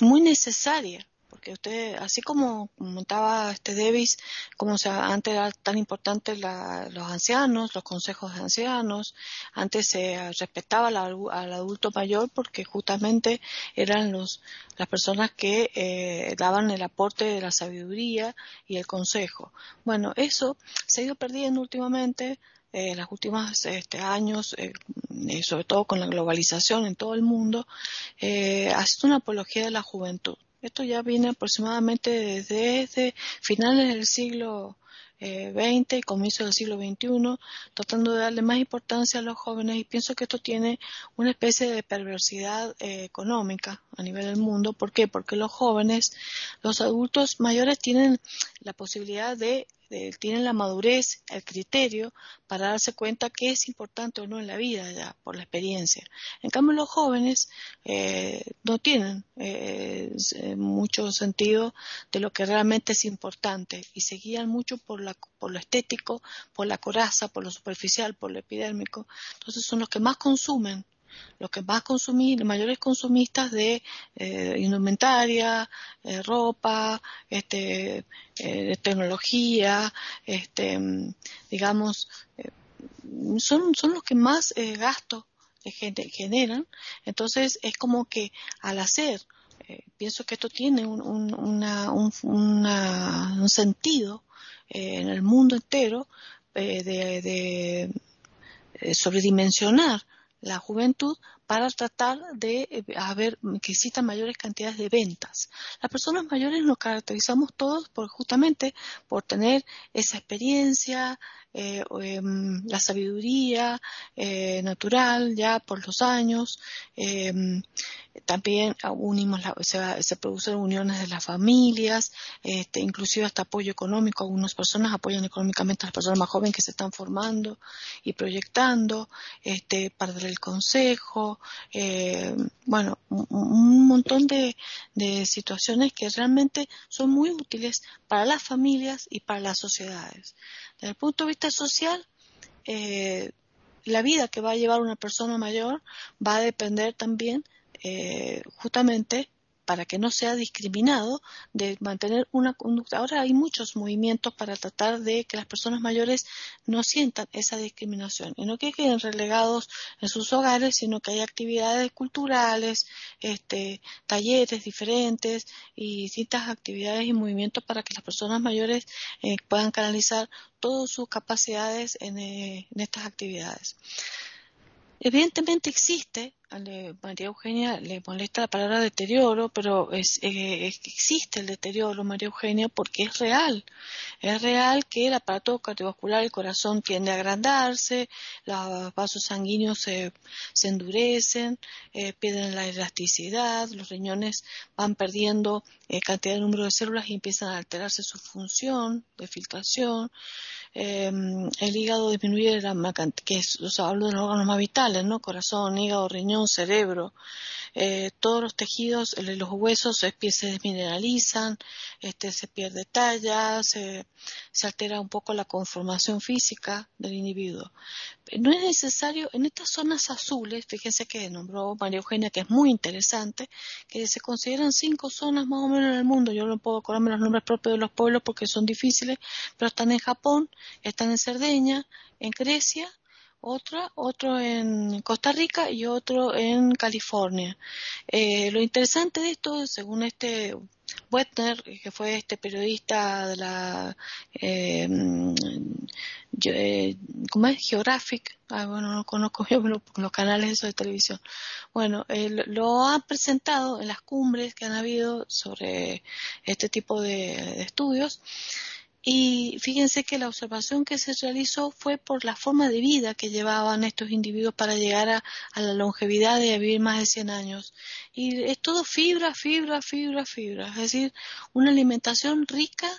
[SPEAKER 3] muy necesaria porque usted, así como montaba este Davis, como antes era tan importante los ancianos, los consejos de ancianos, antes se respetaba al, adulto mayor porque justamente eran los, las personas que eh, daban el aporte de la sabiduría y el consejo. Bueno, eso se ha ido perdiendo últimamente en los últimos este, años, eh, sobre todo con la globalización en todo el mundo, eh, ha sido una apología de la juventud. Esto ya viene aproximadamente desde, finales del siglo XX eh, y comienzo del siglo XXI, tratando de darle más importancia a los jóvenes y pienso que esto tiene una especie de perversidad eh, económica a nivel del mundo. ¿Por qué? Porque los jóvenes, los adultos mayores tienen la posibilidad de tienen la madurez, el criterio para darse cuenta qué es importante o no en la vida ya por la experiencia. En cambio los jóvenes eh, no tienen eh, mucho sentido de lo que realmente es importante y se guían mucho por, la, por lo estético, por la coraza, por lo superficial, por lo epidérmico. Entonces son los que más consumen los que más consumir, los mayores consumistas de eh, indumentaria, eh, ropa, este, eh, tecnología, este, digamos, son, son los que más gasto generan. Entonces es como que al hacer, pienso que esto tiene un, sentido en el mundo entero de sobredimensionar la juventud para tratar de eh, ver que existan mayores cantidades de ventas. Las personas mayores nos caracterizamos todos por justamente por tener esa experiencia, eh, em, la sabiduría eh, natural ya por los años. Em, también unimos se, producen uniones de las familias, este, inclusive hasta apoyo económico. Algunas personas apoyan económicamente a las personas más jóvenes que se están formando y proyectando, este, para dar el consejo, eh, bueno, un, montón de, situaciones que realmente son muy útiles para las familias y para las sociedades. Desde el punto de vista social, eh, la vida que va a llevar una persona mayor va a depender también eh, justamente para que no sea discriminado, de mantener una conducta. Ahora hay muchos movimientos para tratar de que las personas mayores no sientan esa discriminación y no que queden relegados en sus hogares, sino que hay actividades culturales, este, talleres diferentes y distintas actividades y movimientos para que las personas mayores eh, puedan canalizar todas sus capacidades en eh, estas actividades. Evidentemente existe, a María Eugenia le molesta la palabra deterioro, pero es, eh, existe el deterioro, María Eugenia, porque es real. Es real que el aparato cardiovascular, el corazón tiende a agrandarse, los vasos sanguíneos se, endurecen, eh, pierden la elasticidad, los riñones van perdiendo eh, cantidad de número de células y empiezan a alterarse su función de filtración. Em, el hígado disminuye la que es, hablo de los órganos más vitales, ¿no? Corazón, hígado, riñón, cerebro. Eh, todos los tejidos, los huesos se, se desmineralizan, este, se pierde talla, se, se altera un poco la conformación física del individuo. No es necesario, en estas zonas azules, fíjense que nombró María Eugenia, que es muy interesante, que se consideran cinco zonas más o menos en el mundo. Yo no puedo acordarme los nombres propios de los pueblos porque son difíciles, pero están en Japón, están en Cerdeña, en Grecia, otra, otro en Costa Rica y otro en California. Eh, lo interesante de esto, según este Wetner, que fue este periodista de la eh, eh ¿cómo es? Geographic, ah, bueno, no conozco yo los canales de televisión. Bueno, lo ha presentado en las cumbres que han habido sobre este tipo de estudios y fíjense que la observación que se realizó fue por la forma de vida que llevaban estos individuos para llegar a, la longevidad de vivir más de 100 años. Y es todo fibra, fibra, fibra, fibra. Es decir, una alimentación rica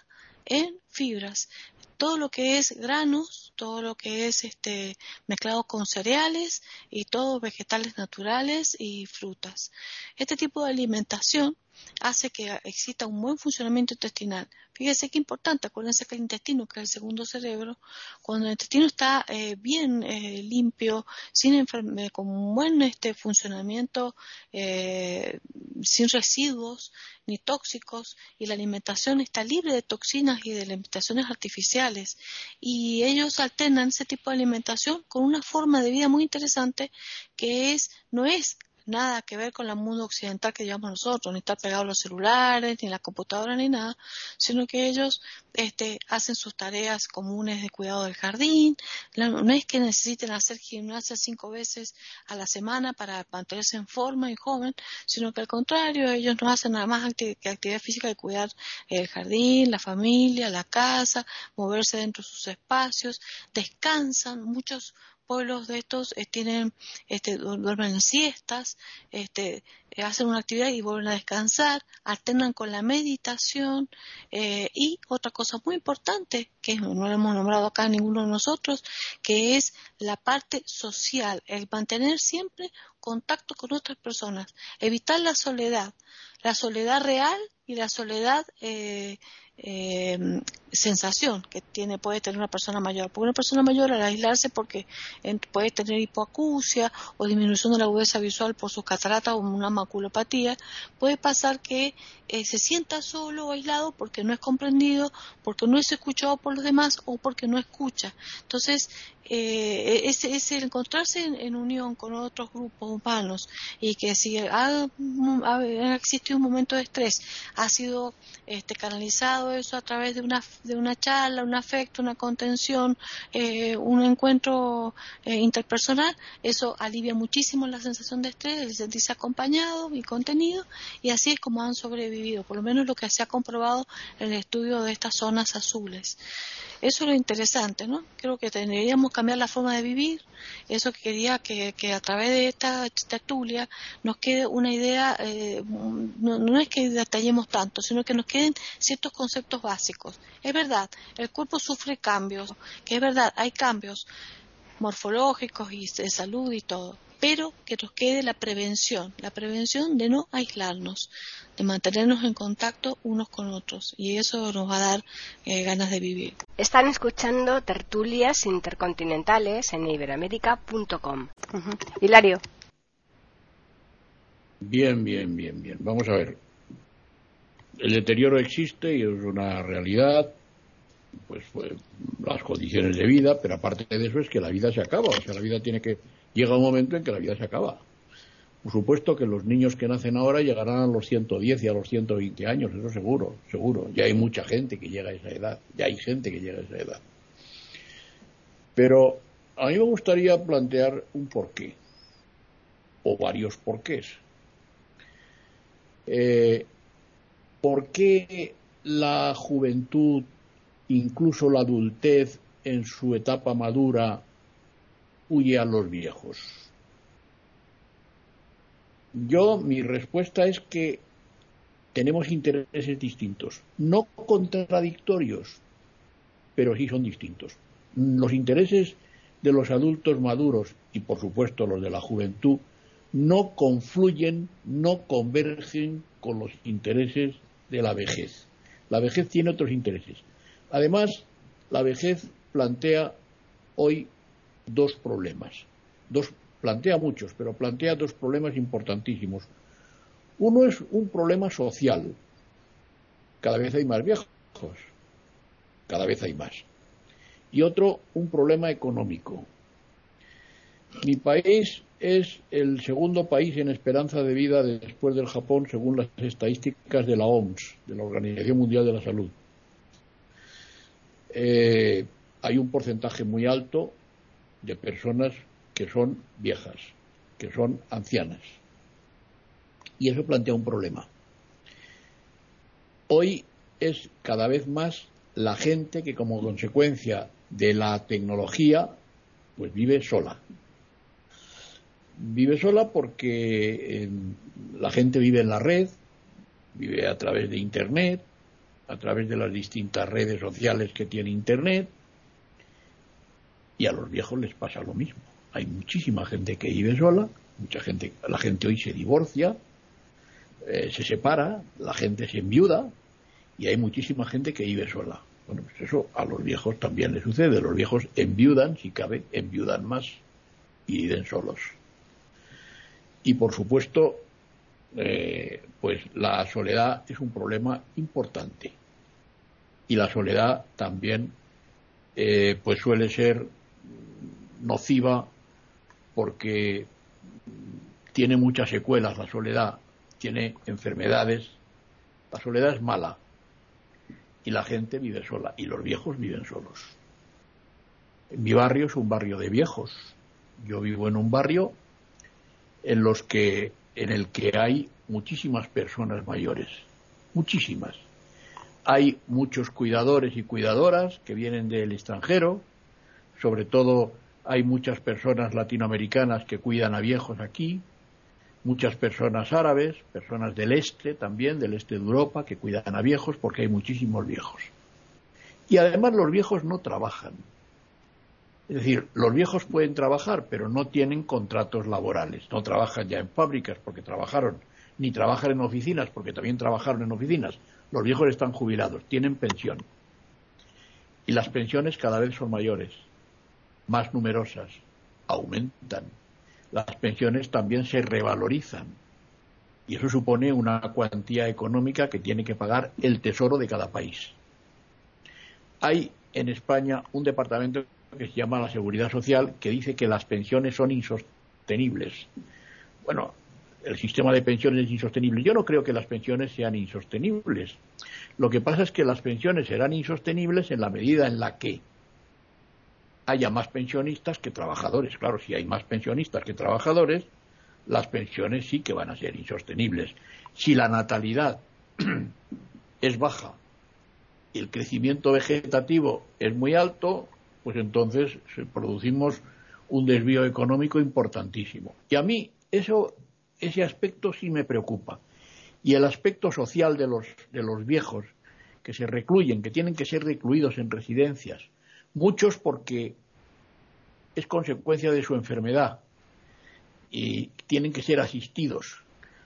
[SPEAKER 3] en fibras. Todo lo que es granos, todo lo que es este, mezclado con cereales y todos vegetales naturales y frutas. Este tipo de alimentación hace que exista un buen funcionamiento intestinal. Fíjese qué importante, acuérdense que el intestino, que es el segundo cerebro, cuando el intestino está eh, bien eh, limpio, sin eh, con un buen este, funcionamiento, sin residuos ni tóxicos, y la alimentación está libre de toxinas y de alimentaciones artificiales, y ellos alternan ese tipo de alimentación con una forma de vida muy interesante que es, no es nada que ver con el mundo occidental que llevamos nosotros, ni estar pegados a los celulares, ni la computadora, ni nada, sino que ellos este, hacen sus tareas comunes de cuidado del jardín, no es que necesiten hacer gimnasia cinco veces a la semana para mantenerse en forma y joven, sino que al contrario, ellos no hacen nada más que actividad física de cuidar el jardín, la familia, la casa, moverse dentro de sus espacios, descansan, muchos pueblos de estos eh, tienen, este, duermen en siestas, este, eh, hacen una actividad y vuelven a descansar, alternan con la meditación eh, y otra cosa muy importante que no lo hemos nombrado acá ninguno de nosotros, que es la parte social, el mantener siempre contacto con otras personas, evitar la soledad, la soledad real y la soledad eh, sensación que tiene puede tener una persona mayor. Porque una persona mayor al aislarse porque puede tener hipoacusia o disminución de la agudeza visual por sus cataratas o una maculopatía, puede pasar que eh, se sienta solo o aislado porque no es comprendido, porque no es escuchado por los demás o porque no escucha. Entonces, eh, es, el encontrarse en, unión con otros grupos humanos y que si ha, existido un momento de estrés, ha sido este, canalizado eso a través de una, de una charla, un afecto, una contención, eh, un encuentro eh, interpersonal, eso alivia muchísimo la sensación de estrés, el sentirse acompañado y contenido y así es como han sobrevivido, por lo menos lo que se ha comprobado en el estudio de estas zonas azules. Eso es lo interesante, ¿no? Creo que deberíamos cambiar la forma de vivir. Eso quería que, a través de esta tertulia nos quede una idea, eh, no, es que detallemos tanto, sino que nos queden ciertos conceptos básicos. Es verdad, el cuerpo sufre cambios, que es verdad, hay cambios morfológicos y de salud y todo, pero que nos quede la prevención, la prevención de no aislarnos, de mantenernos en contacto unos con otros y eso nos va a dar eh, ganas de vivir.
[SPEAKER 1] Están escuchando tertulias intercontinentales en iberamérica.com. Hilario.
[SPEAKER 4] Bien, bien, bien, bien. Vamos a ver. El deterioro existe y es una realidad, pues, pues las condiciones de vida, pero aparte de eso es que la vida se acaba, o sea, la vida tiene que llega un momento en que la vida se acaba. Por supuesto que los niños que nacen ahora llegarán a los 110 y a los 120 años, eso seguro, seguro. Ya hay mucha gente que llega a esa edad, ya hay gente que llega a esa edad. Pero a mí me gustaría plantear un porqué, o varios porqués. Eh, ¿Por qué la juventud, incluso la adultez en su etapa madura, huye a los viejos? Yo, mi respuesta es que tenemos intereses distintos, no contradictorios, pero sí son distintos. Los intereses de los adultos maduros y, por supuesto, los de la juventud no confluyen, no convergen con los intereses de la vejez. La vejez tiene otros intereses. Además, la vejez plantea hoy dos problemas. Dos, plantea muchos, pero plantea dos problemas importantísimos. Uno es un problema social. Cada vez hay más viejos, cada vez hay más. Y otro, un problema económico. Mi país es el segundo país en esperanza de vida después del Japón, según las estadísticas de la OMS, de la Organización Mundial de la Salud. Eh, hay un porcentaje muy alto de personas que son viejas, que son ancianas. Y eso plantea un problema. Hoy es cada vez más la gente que como consecuencia de la tecnología pues vive sola. Vive sola porque la gente vive en la red, vive a través de Internet, a través de las distintas redes sociales que tiene Internet, y a los viejos les pasa lo mismo. Hay muchísima gente que vive sola, mucha gente, la gente hoy se divorcia, eh, se separa, la gente se enviuda y hay muchísima gente que vive sola. Bueno, pues eso a los viejos también les sucede. Los viejos enviudan, si cabe, enviudan más y viven solos. Y por supuesto, eh, pues la soledad es un problema importante. Y la soledad también, eh, pues suele ser nociva porque tiene muchas secuelas la soledad, tiene enfermedades, la soledad es mala y la gente vive sola y los viejos viven solos. Mi barrio es un barrio de viejos. Yo vivo en un barrio en los que en el que hay muchísimas personas mayores, muchísimas. Hay muchos cuidadores y cuidadoras que vienen del extranjero, sobre todo hay muchas personas latinoamericanas que cuidan a viejos aquí, muchas personas árabes, personas del este también, del este de Europa, que cuidan a viejos porque hay muchísimos viejos. Y además los viejos no trabajan. Es decir, los viejos pueden trabajar, pero no tienen contratos laborales. No trabajan ya en fábricas porque trabajaron ni trabajan en oficinas, porque también trabajaron en oficinas. Los viejos están jubilados, tienen pensión. Y las pensiones cada vez son mayores, más numerosas, aumentan. Las pensiones también se revalorizan. Y eso supone una cuantía económica que tiene que pagar el tesoro de cada país. Hay en España un departamento que se llama la Seguridad Social que dice que las pensiones son insostenibles. Bueno, el sistema de pensiones es insostenible. Yo no creo que las pensiones sean insostenibles. Lo que pasa es que las pensiones serán insostenibles en la medida en la que haya más pensionistas que trabajadores. Claro, si hay más pensionistas que trabajadores, las pensiones sí que van a ser insostenibles. Si la natalidad es baja el crecimiento vegetativo es muy alto, pues entonces producimos un desvío económico importantísimo. Y a mí eso, ese aspecto sí me preocupa. Y el aspecto social de los, de los viejos que se recluyen, que tienen que ser recluidos en residencias, muchos porque es consecuencia de su enfermedad y tienen que ser asistidos.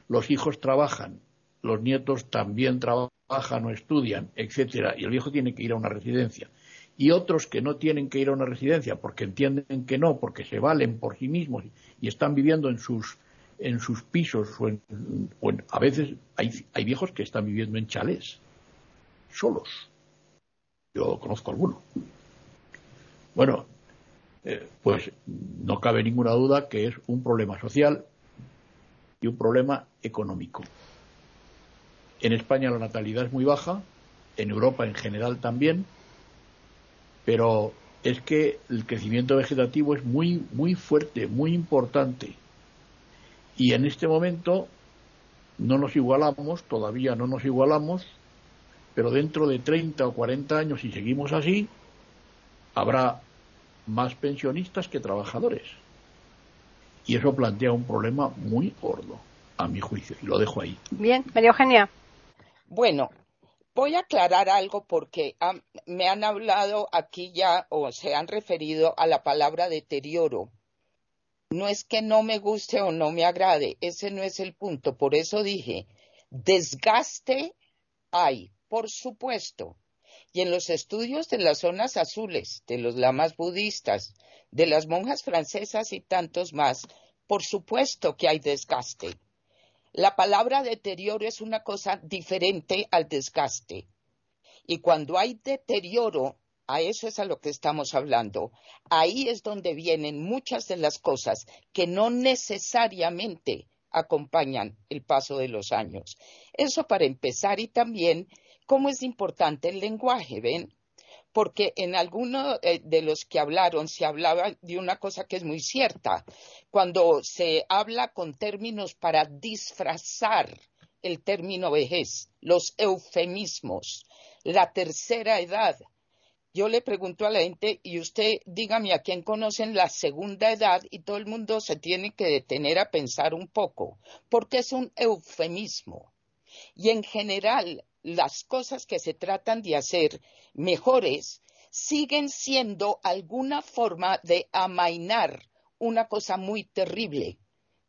[SPEAKER 4] Los hijos trabajan, los nietos también trabajan o estudian, etcétera, y el viejo tiene que ir a una residencia. Y otros que no tienen que ir a una residencia porque entienden que no, porque se valen por sí mismos y están viviendo en sus en sus pisos o a veces hay, hay viejos que están viviendo en chalés solos. Yo conozco alguno. Bueno, eh, pues no cabe ninguna duda que es un problema social y un problema económico. En España la natalidad es muy baja, en Europa en general también, pero es que el crecimiento vegetativo es muy, muy fuerte, muy importante. Y en este momento no nos igualamos, todavía no nos igualamos, pero dentro de 30 o 40 años, si seguimos así, habrá más pensionistas que trabajadores. Y eso plantea un problema muy gordo, a mi juicio, y lo dejo ahí.
[SPEAKER 1] Bien, María Eugenia.
[SPEAKER 5] Bueno, voy a aclarar algo porque me han hablado aquí ya o se han referido a la palabra deterioro. No es que no me guste o no me agrade, ese no es el punto. Por eso dije, desgaste hay, por supuesto. Y en los estudios de las zonas azules, de los lamas budistas, de las monjas francesas y tantos más, por supuesto que hay desgaste. La palabra deterioro es una cosa diferente al desgaste. Y cuando hay deterioro, a eso es a lo que estamos hablando. Ahí es donde vienen muchas de las cosas que no necesariamente acompañan el paso de los años. Eso para empezar y también cómo es importante el lenguaje, ¿ven? Porque en alguno eh, de los que hablaron se hablaba de una cosa que es muy cierta. Cuando se habla con términos para disfrazar el término vejez, los eufemismos, la tercera edad, yo le pregunto a la gente, y usted dígame a quién conocen la segunda edad, y todo el mundo se tiene que detener a pensar un poco, porque es un eufemismo. Y en general, las cosas que se tratan de hacer mejores siguen siendo alguna forma de amainar una cosa muy terrible,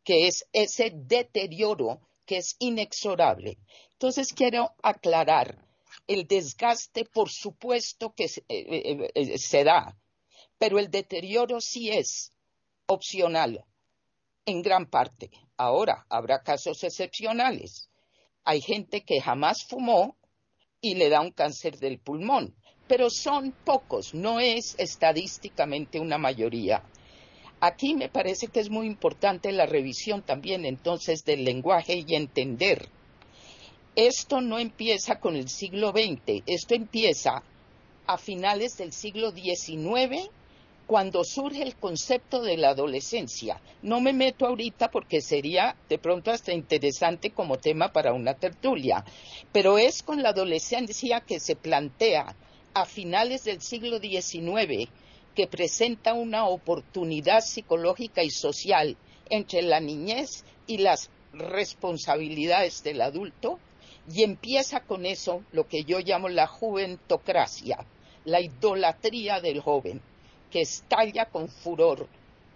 [SPEAKER 5] que es ese deterioro que es inexorable. Entonces quiero aclarar, el desgaste por supuesto que se, eh, eh, eh, da, pero el deterioro sí es opcional en gran parte. Ahora, habrá casos excepcionales hay gente que jamás fumó y le da un cáncer del pulmón, pero son pocos, no es estadísticamente una mayoría. Aquí me parece que es muy importante la revisión también entonces del lenguaje y entender. Esto no empieza con el siglo XX, esto empieza a finales del siglo XIX cuando surge el concepto de la adolescencia. No me meto ahorita porque sería de pronto hasta interesante como tema para una tertulia, pero es con la adolescencia que se plantea a finales del siglo XIX que presenta una oportunidad psicológica y social entre la niñez y las responsabilidades del adulto y empieza con eso lo que yo llamo la juventocracia, la idolatría del joven que estalla con furor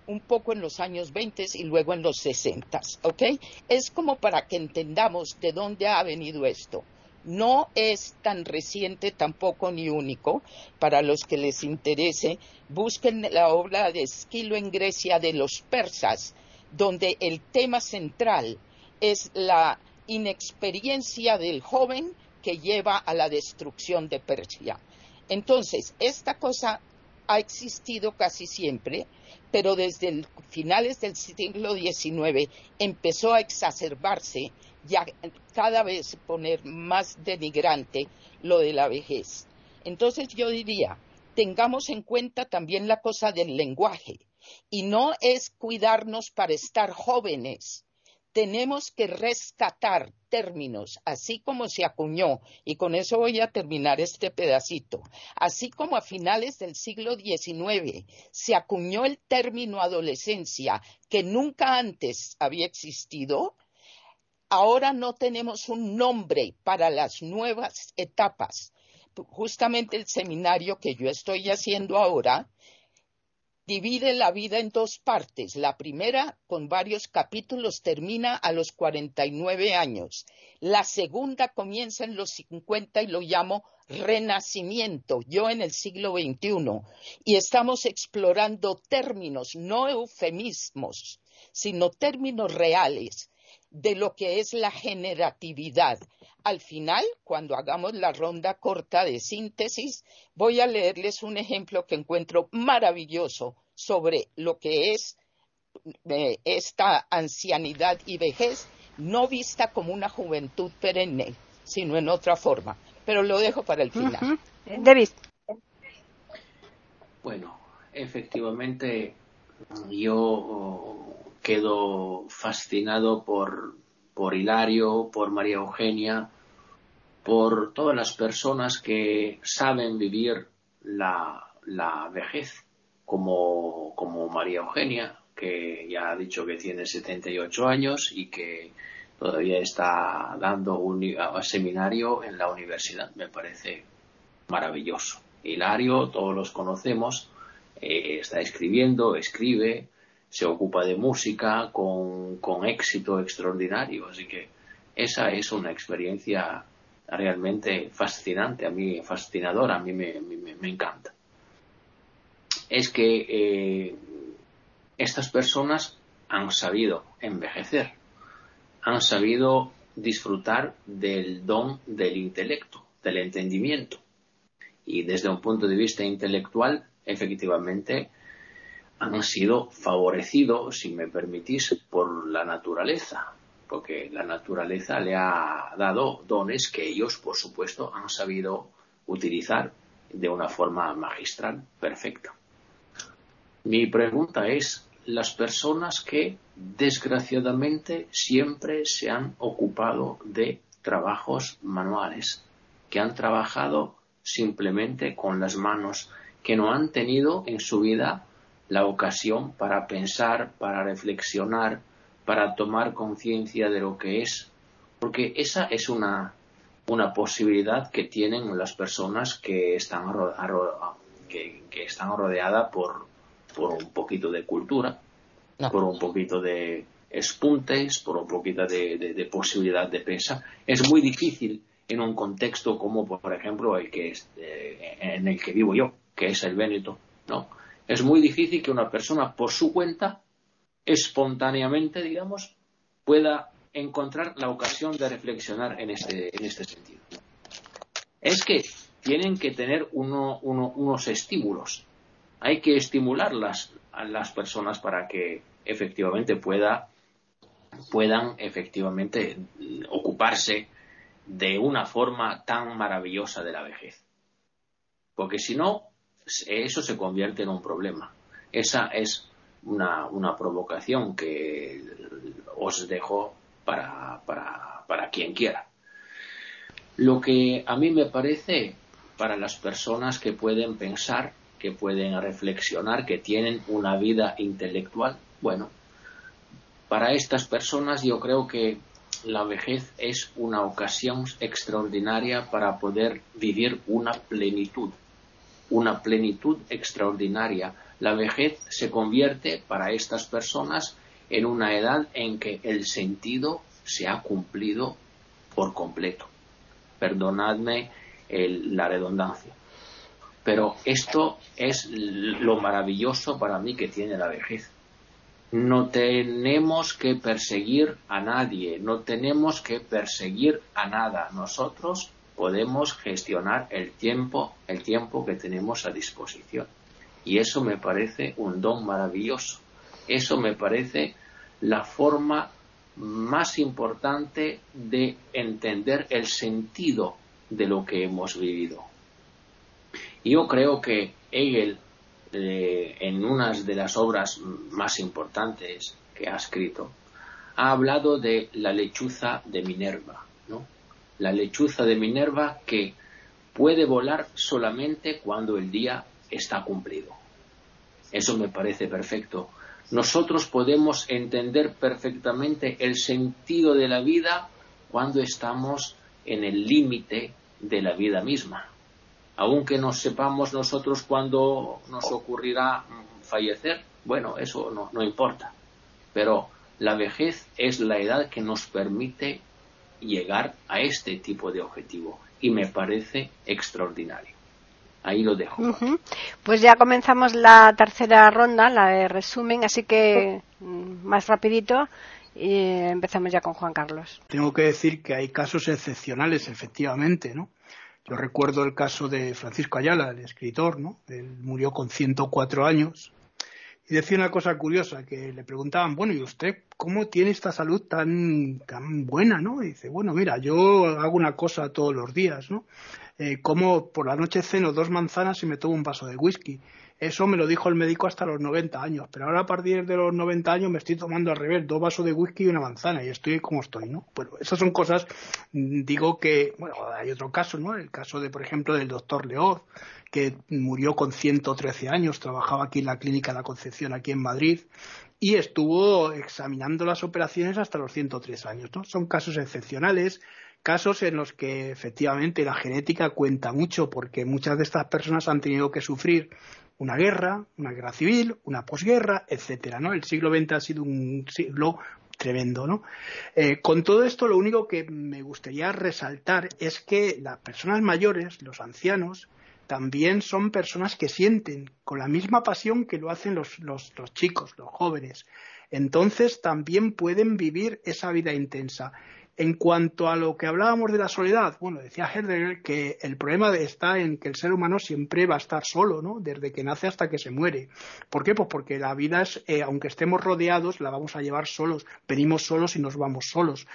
[SPEAKER 5] un poco en los años 20 y luego en los 60, ¿ok? Es como para que entendamos de dónde ha venido esto. No es tan reciente tampoco ni único. Para los que les interese, busquen la obra de Esquilo en Grecia de los persas, donde el tema central es la inexperiencia del joven que lleva a la destrucción de Persia. Entonces, esta cosa ha existido casi siempre, pero desde finales del siglo XIX empezó a exacerbarse y a cada vez poner más denigrante lo de la vejez. Entonces yo diría, tengamos en cuenta también la cosa del lenguaje y no es cuidarnos para estar jóvenes, tenemos que rescatar términos, así como se acuñó, y con eso voy a terminar este pedacito, así como a finales del siglo XIX se acuñó el término adolescencia, que nunca antes había existido, ahora no tenemos un nombre para las nuevas etapas. Justamente el seminario que yo estoy haciendo ahora divide la vida en dos partes. La primera, con varios capítulos, termina a los 49 años. La segunda comienza en los 50 y lo llamo renacimiento, yo en el siglo XXI. Y estamos explorando términos, no eufemismos, sino términos reales de lo que es la generatividad. Al final, cuando hagamos la ronda corta de síntesis, voy a leerles un ejemplo que encuentro maravilloso sobre lo que es eh, esta ancianidad y vejez, no vista como una juventud perenne, sino en otra forma. Pero lo dejo para el final.
[SPEAKER 1] David.
[SPEAKER 6] Bueno, efectivamente, yo quedo fascinado por, por Hilario, por María Eugenia, por todas las personas que saben vivir la, vejez, como, como María Eugenia, que ya ha dicho que tiene 78 años y que todavía está dando un, seminario en la universidad. Me parece maravilloso. Hilario, todos los conocemos, eh, está escribiendo, escribe, se ocupa de música con, éxito extraordinario. Así que esa es una experiencia realmente fascinante, a mí fascinadora, a mí me, encanta. Es que eh, estas personas han sabido envejecer, han sabido disfrutar del don del intelecto, del entendimiento. Y desde un punto de vista intelectual, efectivamente, han sido favorecidos, si me permitís, por la naturaleza, porque la naturaleza le ha dado dones que ellos, por supuesto, han sabido utilizar de una forma magistral, perfecta. Mi pregunta es, las personas que desgraciadamente siempre se han ocupado de trabajos manuales, que han trabajado simplemente con las manos, que no han tenido en su vida la ocasión para pensar, para reflexionar, para tomar conciencia de lo que es, porque esa es una, una posibilidad que tienen las personas que están, que, están rodeadas por, por un poquito de cultura, por un poquito de espuntes, por un poquito de, posibilidad de pensar. Es muy difícil en un contexto como, por ejemplo, el que es, eh, en el que vivo yo, que es el Véneto, ¿no? Es muy difícil que una persona por su cuenta, espontáneamente, digamos, pueda encontrar la ocasión de reflexionar en este, en este sentido. Es que tienen que tener unos estímulos. Hay que estimularlas a las personas para que efectivamente pueda, puedan efectivamente ocuparse de una forma tan maravillosa de la vejez. Porque si no, eso se convierte en un problema. Esa es una, provocación que os dejo para, para, quien quiera. Lo que a mí me parece para las personas que pueden pensar, que pueden reflexionar, que tienen una vida intelectual, bueno, para estas personas yo creo que la vejez es una ocasión extraordinaria para poder vivir una plenitud una plenitud extraordinaria, la vejez se convierte para estas personas en una edad en que el sentido se ha cumplido por completo. Perdonadme la redundancia. Pero esto es lo maravilloso para mí que tiene la vejez. No tenemos que perseguir a nadie, no tenemos que perseguir a nada. Nosotros podemos gestionar el tiempo, el tiempo que tenemos a disposición. Y eso me parece un don maravilloso. Eso me parece la forma más importante de entender el sentido de lo que hemos vivido. Yo creo que Hegel, eh, en una de las obras más importantes que ha escrito, ha hablado de la lechuza de Minerva, ¿no? La lechuza de Minerva que puede volar solamente cuando el día está cumplido. Eso me parece perfecto. Nosotros podemos entender perfectamente el sentido de la vida cuando estamos en el límite de la vida misma. Aunque no sepamos nosotros cuándo nos ocurrirá fallecer, bueno, eso no, no importa. Pero la vejez es la edad que nos permite llegar a este tipo de objetivo y me parece extraordinario. Ahí lo dejo.
[SPEAKER 1] Pues ya comenzamos la tercera ronda, la de resumen, así que mm, más rapidito y empezamos ya con Juan Carlos.
[SPEAKER 2] Tengo que decir que hay casos excepcionales, efectivamente, ¿no? Yo recuerdo el caso de Francisco Ayala, el escritor, ¿no? Él murió con 104 años y decía una cosa curiosa, que le preguntaban, bueno, ¿y usted cómo tiene esta salud tan, tan buena, no? Y dice, bueno, mira, yo hago una cosa todos los días, ¿no? Eh, como por la noche ceno dos manzanas y me tomo un vaso de whisky. Eso me lo dijo el médico hasta los 90 años, pero ahora a partir de los 90 años me estoy tomando al revés, dos vasos de whisky y una manzana y estoy como estoy, ¿no? Bueno, esas son cosas, digo que, bueno, hay otro caso, ¿no? El caso de, por ejemplo, del doctor Leoz, que murió con 113 años, trabajaba aquí en la clínica de la Concepción, aquí en Madrid, y estuvo examinando las operaciones hasta los 103 años, ¿no? Son casos excepcionales, casos en los que efectivamente la genética cuenta mucho porque muchas de estas personas han tenido que sufrir una guerra, una guerra civil, una posguerra, etcétera, ¿no? El siglo XX ha sido un siglo tremendo, ¿no? Eh, con todo esto, lo único que me gustaría resaltar es que las personas mayores, los ancianos, también son personas que sienten con la misma pasión que lo hacen los, los, los chicos, los jóvenes. Entonces también pueden vivir esa vida intensa. En cuanto a lo que hablábamos de la soledad, bueno, decía Heidegger que el problema está en que el ser humano siempre va a estar solo, ¿no? Desde que nace hasta que se muere. ¿Por qué? Pues porque la vida es, eh, aunque estemos rodeados, la vamos a llevar solos. Venimos solos y nos vamos solos.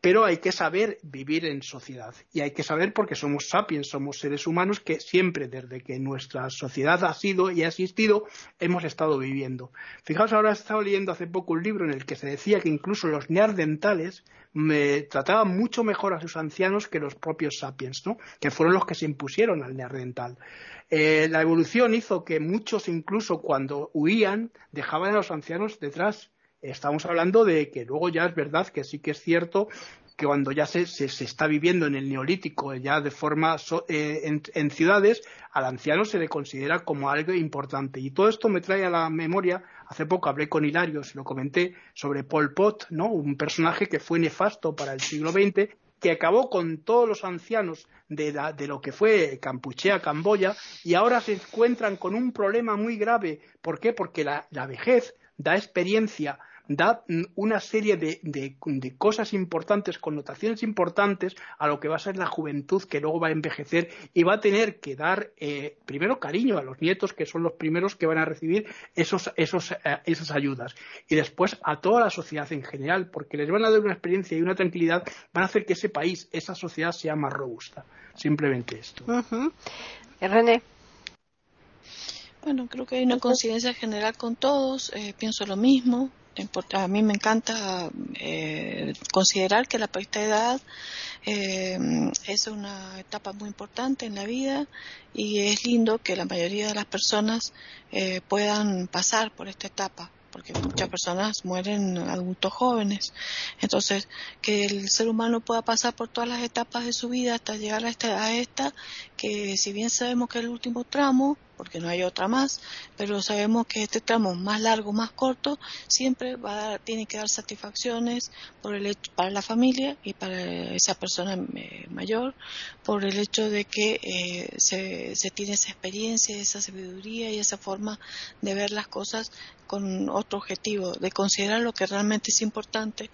[SPEAKER 2] Pero hay que saber vivir en sociedad. Y hay que saber porque somos sapiens, somos seres humanos que siempre, desde que nuestra sociedad ha sido y ha existido, hemos estado viviendo. Fijaos, ahora he estado leyendo hace poco un libro en el que se decía que incluso los neandertales me trataban mucho mejor a sus ancianos que los propios sapiens, ¿no? que fueron los que se impusieron al neandertal. Eh, la evolución hizo que muchos, incluso cuando huían, dejaban a los ancianos detrás. Estamos hablando de que luego ya es verdad que sí que es cierto que cuando ya se, se, está viviendo en el neolítico, ya de forma eh, en, en, ciudades, al anciano se le considera como algo importante. Y todo esto me trae a la memoria, hace poco hablé con Hilario, se lo comenté, sobre Pol Pot, ¿no? un personaje que fue nefasto para el siglo XX, que acabó con todos los ancianos de, la, de, lo que fue Campuchea, Camboya, y ahora se encuentran con un problema muy grave. ¿Por qué? Porque la, la vejez da experiencia da una serie de, de, cosas importantes, connotaciones importantes a lo que va a ser la juventud que luego va a envejecer y va a tener que dar eh, primero cariño a los nietos, que son los primeros que van a recibir esos, esos, eh, esas ayudas, y después a toda la sociedad en general, porque les van a dar una experiencia y una tranquilidad, van a hacer que ese país, esa sociedad sea más robusta. Simplemente esto.
[SPEAKER 1] René.
[SPEAKER 3] Bueno, creo que hay una conciencia general con todos, eh, pienso lo mismo, a mí me encanta eh, considerar que la edad eh, es una etapa muy importante en la vida y es lindo que la mayoría de las personas eh, puedan pasar por esta etapa porque muchas personas mueren adultos jóvenes. Entonces, que el ser humano pueda pasar por todas las etapas de su vida hasta llegar a esta, a esta que si bien sabemos que el último tramo, porque no hay otra más, pero sabemos que este tramo más largo, más corto, siempre va tiene que dar satisfacciones por el hecho, para la familia y para esa persona eh, mayor, por el hecho de que eh, se, se tiene esa experiencia, esa sabiduría y esa forma de ver las cosas con otro objetivo, de considerar lo que realmente es importante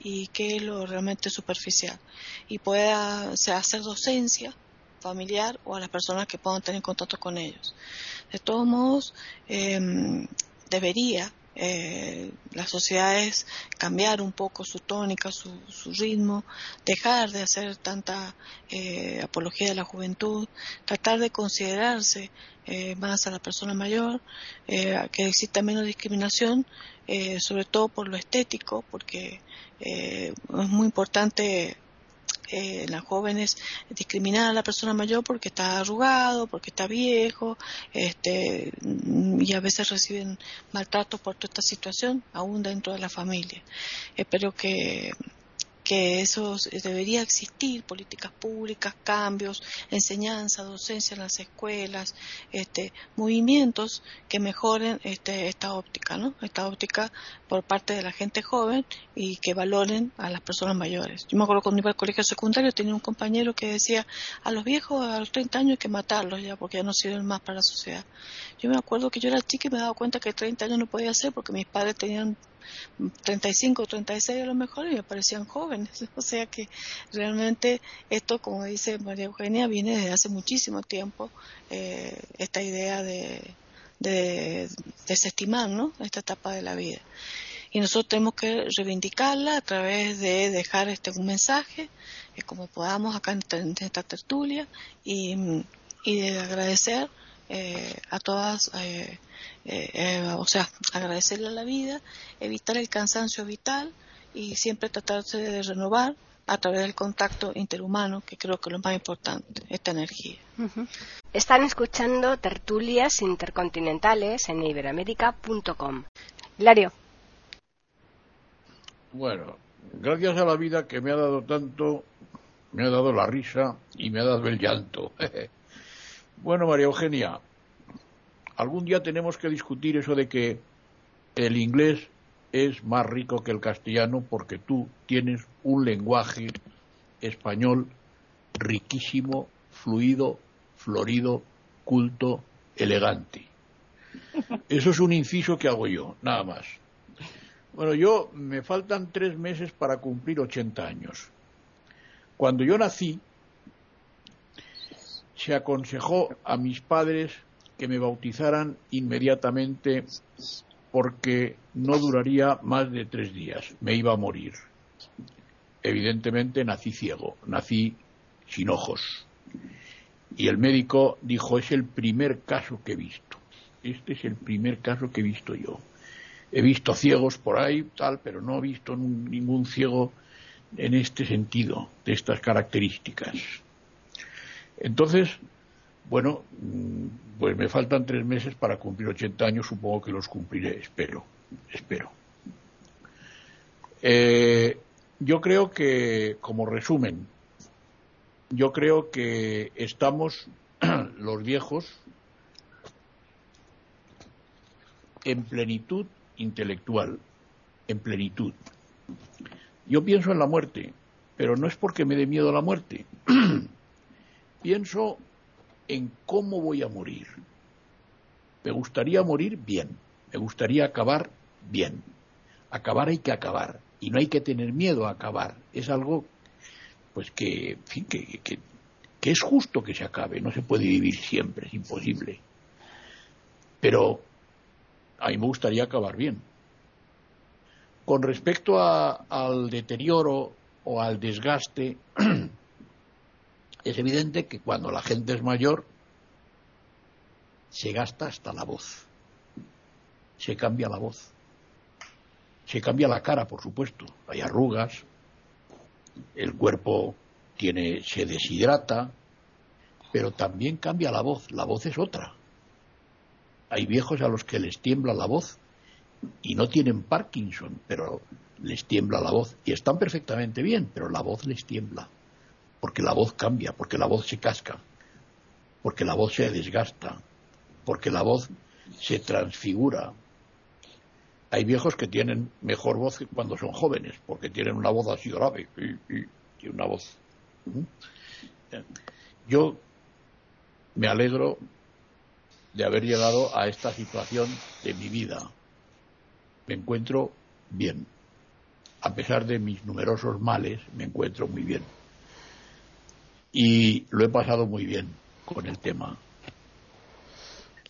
[SPEAKER 3] y qué es lo realmente superficial. Y pueda hacer docencia familiar o a las personas que puedan tener contacto con ellos. De todos modos, em, debería eh, las sociedades cambiar un poco su tónica, su, ritmo, dejar de hacer tanta eh, apología de la juventud, tratar de considerarse eh, más a la persona mayor, que exista menos discriminación, sobre todo por lo estético, porque es muy importante eh, las jóvenes discriminar a la persona mayor porque está arrugado, porque está viejo, este, y a veces reciben maltrato por toda esta situación, aún dentro de la familia. Espero que que eso debería existir, políticas públicas, cambios, enseñanza, docencia en las escuelas, este, movimientos que mejoren este, esta óptica, ¿no? Esta óptica por parte de la gente joven y que valoren a las personas mayores. Yo me acuerdo cuando iba al colegio secundario tenía un compañero que decía a los viejos a los 30 años hay que matarlos ya porque ya no sirven más para la sociedad. Yo me acuerdo que yo era chica y me daba cuenta que 30 años no podía ser porque mis padres tenían 35 o 36 a lo mejor y me parecían jóvenes. O sea que realmente esto, como dice María Eugenia, viene desde hace muchísimo tiempo, eh, esta idea de, desestimar ¿no? esta etapa de la vida. Y nosotros tenemos que reivindicarla a través de dejar este un mensaje, eh, como podamos acá en esta, tertulia, y, y de agradecer eh, a todas eh, eh, o sea, agradecerle a la vida, evitar el cansancio vital y siempre tratarse de renovar a través del contacto interhumano, que creo que es lo más importante, esta energía.
[SPEAKER 1] Están escuchando tertulias intercontinentales en iberamérica.com. Hilario.
[SPEAKER 4] Bueno, gracias a la vida que me ha dado tanto, me ha dado la risa y me ha dado el llanto. bueno, María Eugenia, algún día tenemos que discutir eso de que el inglés es más rico que el castellano porque tú tienes un lenguaje español riquísimo, fluido, florido, culto, elegante. Eso es un inciso que hago yo, nada más. Bueno, yo me faltan tres meses para cumplir 80 años. Cuando yo nací, se aconsejó a mis padres que me bautizaran inmediatamente porque no duraría más de tres días, me iba a morir. Evidentemente nací ciego, nací sin ojos. Y el médico dijo, es el primer caso que he visto. Este es el primer caso que he visto yo. He visto ciegos por ahí, tal, pero no he visto ningún ciego en este sentido, de estas características. Entonces, bueno, mm, pues me faltan tres meses para cumplir 80 años, supongo que los cumpliré, espero, espero. Eh, yo creo que, como resumen, yo creo que estamos los viejos en plenitud intelectual, en plenitud. Yo pienso en la muerte, pero no es porque me dé miedo a la muerte. pienso en cómo voy a morir. Me gustaría morir bien, me gustaría acabar bien. Acabar hay que acabar y no hay que tener miedo a acabar. Es algo pues que, fin, que, que, es justo que se acabe, no se puede vivir siempre, es imposible. Pero a mí me gustaría acabar bien. Con respecto al deterioro o al desgaste, es evidente que cuando la gente es mayor se gasta hasta la voz, se cambia la voz, se cambia la cara, por supuesto, hay arrugas, el cuerpo tiene, se deshidrata, pero también cambia la voz, la voz es otra. Hay viejos a los que les tiembla la voz y no tienen Parkinson, pero les tiembla la voz. Y están perfectamente bien, pero la voz les tiembla porque la voz cambia, porque la voz se casca. porque la voz se desgasta, porque la voz se transfigura. Hay viejos que tienen mejor voz que cuando son jóvenes, porque tienen una voz así grave y, una voz. Yo me alegro de haber llegado a esta situación de mi vida. Me encuentro bien. A pesar de mis numerosos males, me encuentro muy bien. Y lo he pasado muy bien con el tema.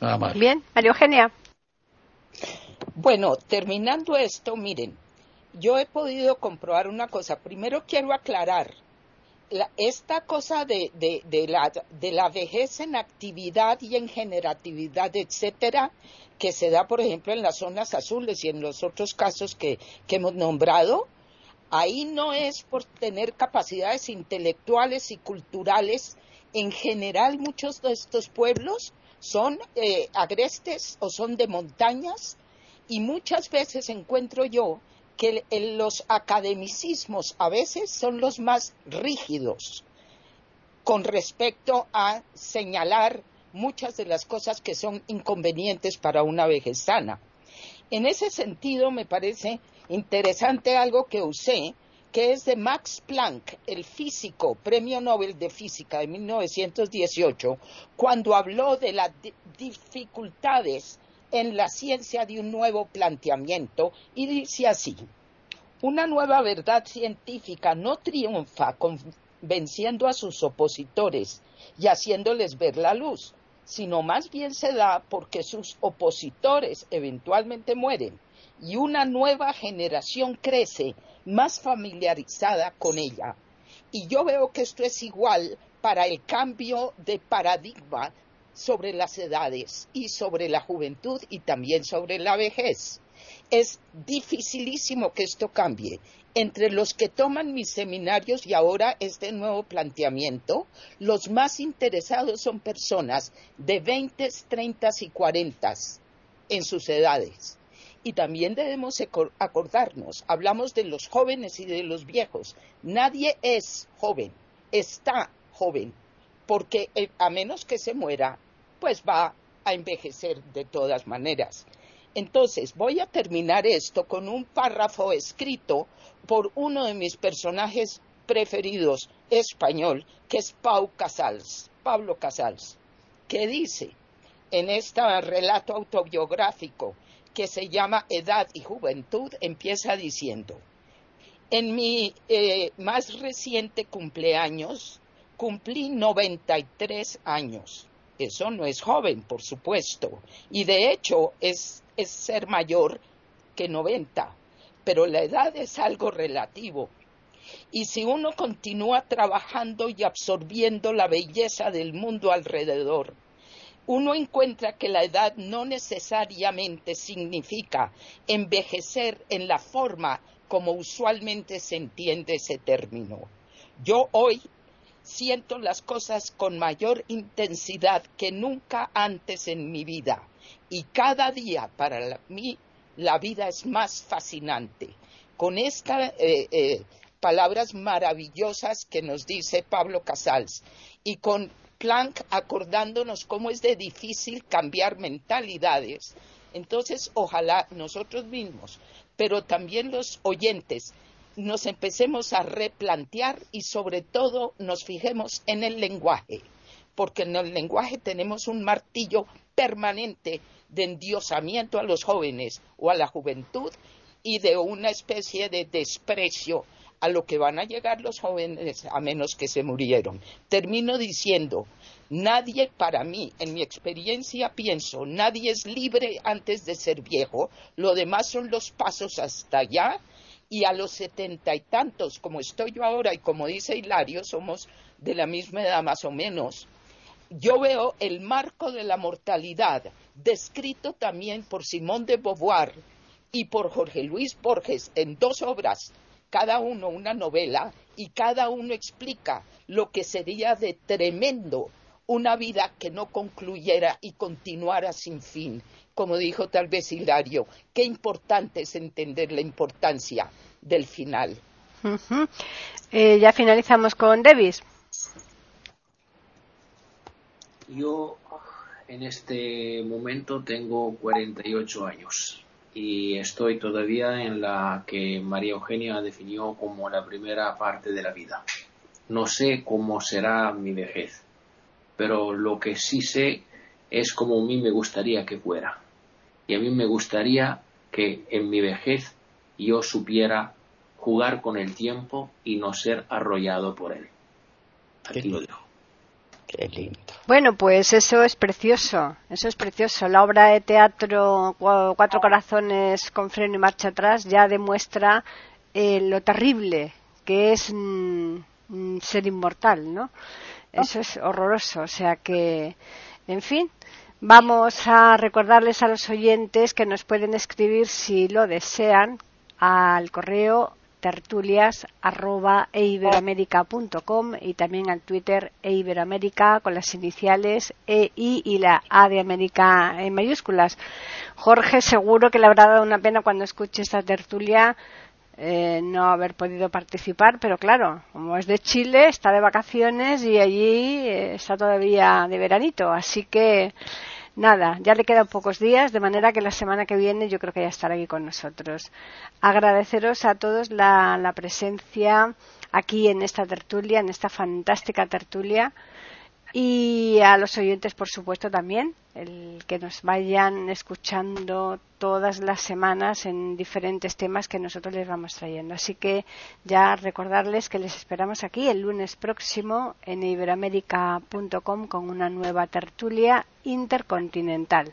[SPEAKER 4] Nada más.
[SPEAKER 1] Bien, María Eugenia.
[SPEAKER 5] Bueno, terminando esto, miren, yo he podido comprobar una cosa. Primero quiero aclarar, esta cosa de, la, de la vejez en actividad y en generatividad, etcétera, que se da, por ejemplo, en las zonas azules y en los otros casos que, que hemos nombrado, ahí no es por tener capacidades intelectuales y culturales. En general, muchos de estos pueblos son eh, agrestes o son de montañas y muchas veces encuentro yo que los academicismos a veces son los más rígidos con respecto a señalar muchas de las cosas que son inconvenientes para una vejez sana. En ese sentido, me parece interesante algo que usé, que es de Max Planck, el físico, premio Nobel de Física de 1918, cuando habló de las dificultades en la ciencia de un nuevo planteamiento y dice así, una nueva verdad científica no triunfa convenciendo a sus opositores y haciéndoles ver la luz, sino más bien se da porque sus opositores eventualmente mueren y una nueva generación crece más familiarizada con ella. Y yo veo que esto es igual para el cambio de paradigma sobre las edades y sobre la juventud y también sobre la vejez. Es dificilísimo que esto cambie entre los que toman mis seminarios y ahora este nuevo planteamiento, los más interesados son personas de 20, 30 y 40 en sus edades. Y también debemos acordarnos, hablamos de los jóvenes y de los viejos. Nadie es joven, está joven, porque eh, a menos que se muera, pues va a envejecer de todas maneras. Entonces, voy a terminar esto con un párrafo escrito por uno de mis personajes preferidos español, que es Pau Casals, Pablo Casals, que dice en este relato autobiográfico que se llama Edad y Juventud, empieza diciendo, en mi eh, más reciente cumpleaños cumplí 93 años. Eso no es joven, por supuesto, y de hecho es es ser mayor que 90, pero la edad es algo relativo. Y si uno continúa trabajando y absorbiendo la belleza del mundo alrededor, uno encuentra que la edad no necesariamente significa envejecer en la forma como usualmente se entiende ese término. Yo hoy siento las cosas con mayor intensidad que nunca antes en mi vida y cada día para mí la vida es más fascinante. Con estas eh, eh, palabras maravillosas que nos dice Pablo Casals y con Planck acordándonos cómo es de difícil cambiar mentalidades, entonces ojalá nosotros mismos, pero también los oyentes, nos empecemos a replantear y sobre todo nos fijemos en el lenguaje, porque en el lenguaje tenemos un martillo permanente de endiosamiento a los jóvenes o a la juventud y de una especie de desprecio a lo que van a llegar los jóvenes a menos que se murieron. Termino diciendo, nadie para mí, en mi experiencia pienso, nadie es libre antes de ser viejo, lo demás son los pasos hasta allá y a los setenta y tantos, como estoy yo ahora y como dice Hilario, somos de la misma edad más o menos, yo veo el marco de la mortalidad descrito también por Simón de Beauvoir y por Jorge Luis Borges en dos obras, cada uno una novela, y cada uno explica lo que sería de tremendo una vida que no concluyera y continuara sin fin. Como dijo tal vez Hilario, qué importante es entender la importancia del final.
[SPEAKER 1] Eh, ya finalizamos con Davis.
[SPEAKER 6] Yo en este momento tengo 48 años y estoy todavía en la que María Eugenia definió como la primera parte de la vida. No sé cómo será mi vejez, pero lo que sí sé es como a mí me gustaría que fuera. Y a mí me gustaría que en mi vejez yo supiera jugar con el tiempo y no ser arrollado por él. Aquí lo dejo.
[SPEAKER 5] Qué lindo.
[SPEAKER 1] Bueno, pues eso es precioso, eso es precioso. La obra de teatro Cuatro Corazones con freno y marcha atrás ya demuestra eh, lo terrible que es mm, mm, ser inmortal, ¿no? Eso es horroroso, o sea que, en fin, vamos a recordarles a los oyentes que nos pueden escribir si lo desean al correo tertulias arroba eiberoamerica.com y también al Twitter eiberoamerica con las iniciales EI y la A de América en mayúsculas. Jorge seguro que le habrá dado una pena cuando escuche esta tertulia eh, no haber podido participar, pero claro, como es de Chile, está de vacaciones y allí eh, está todavía de veranito, así que nada, ya le quedan pocos días, de manera que la semana que viene yo creo que ya estará aquí con nosotros. Agradeceros a todos la, la presencia aquí en esta tertulia, en esta fantástica tertulia y a los oyentes, por supuesto, también, el que nos vayan escuchando todas las semanas en diferentes temas que nosotros les vamos trayendo. Así que ya recordarles que les esperamos aquí el lunes próximo en iberoamérica.com con una nueva tertulia intercontinental.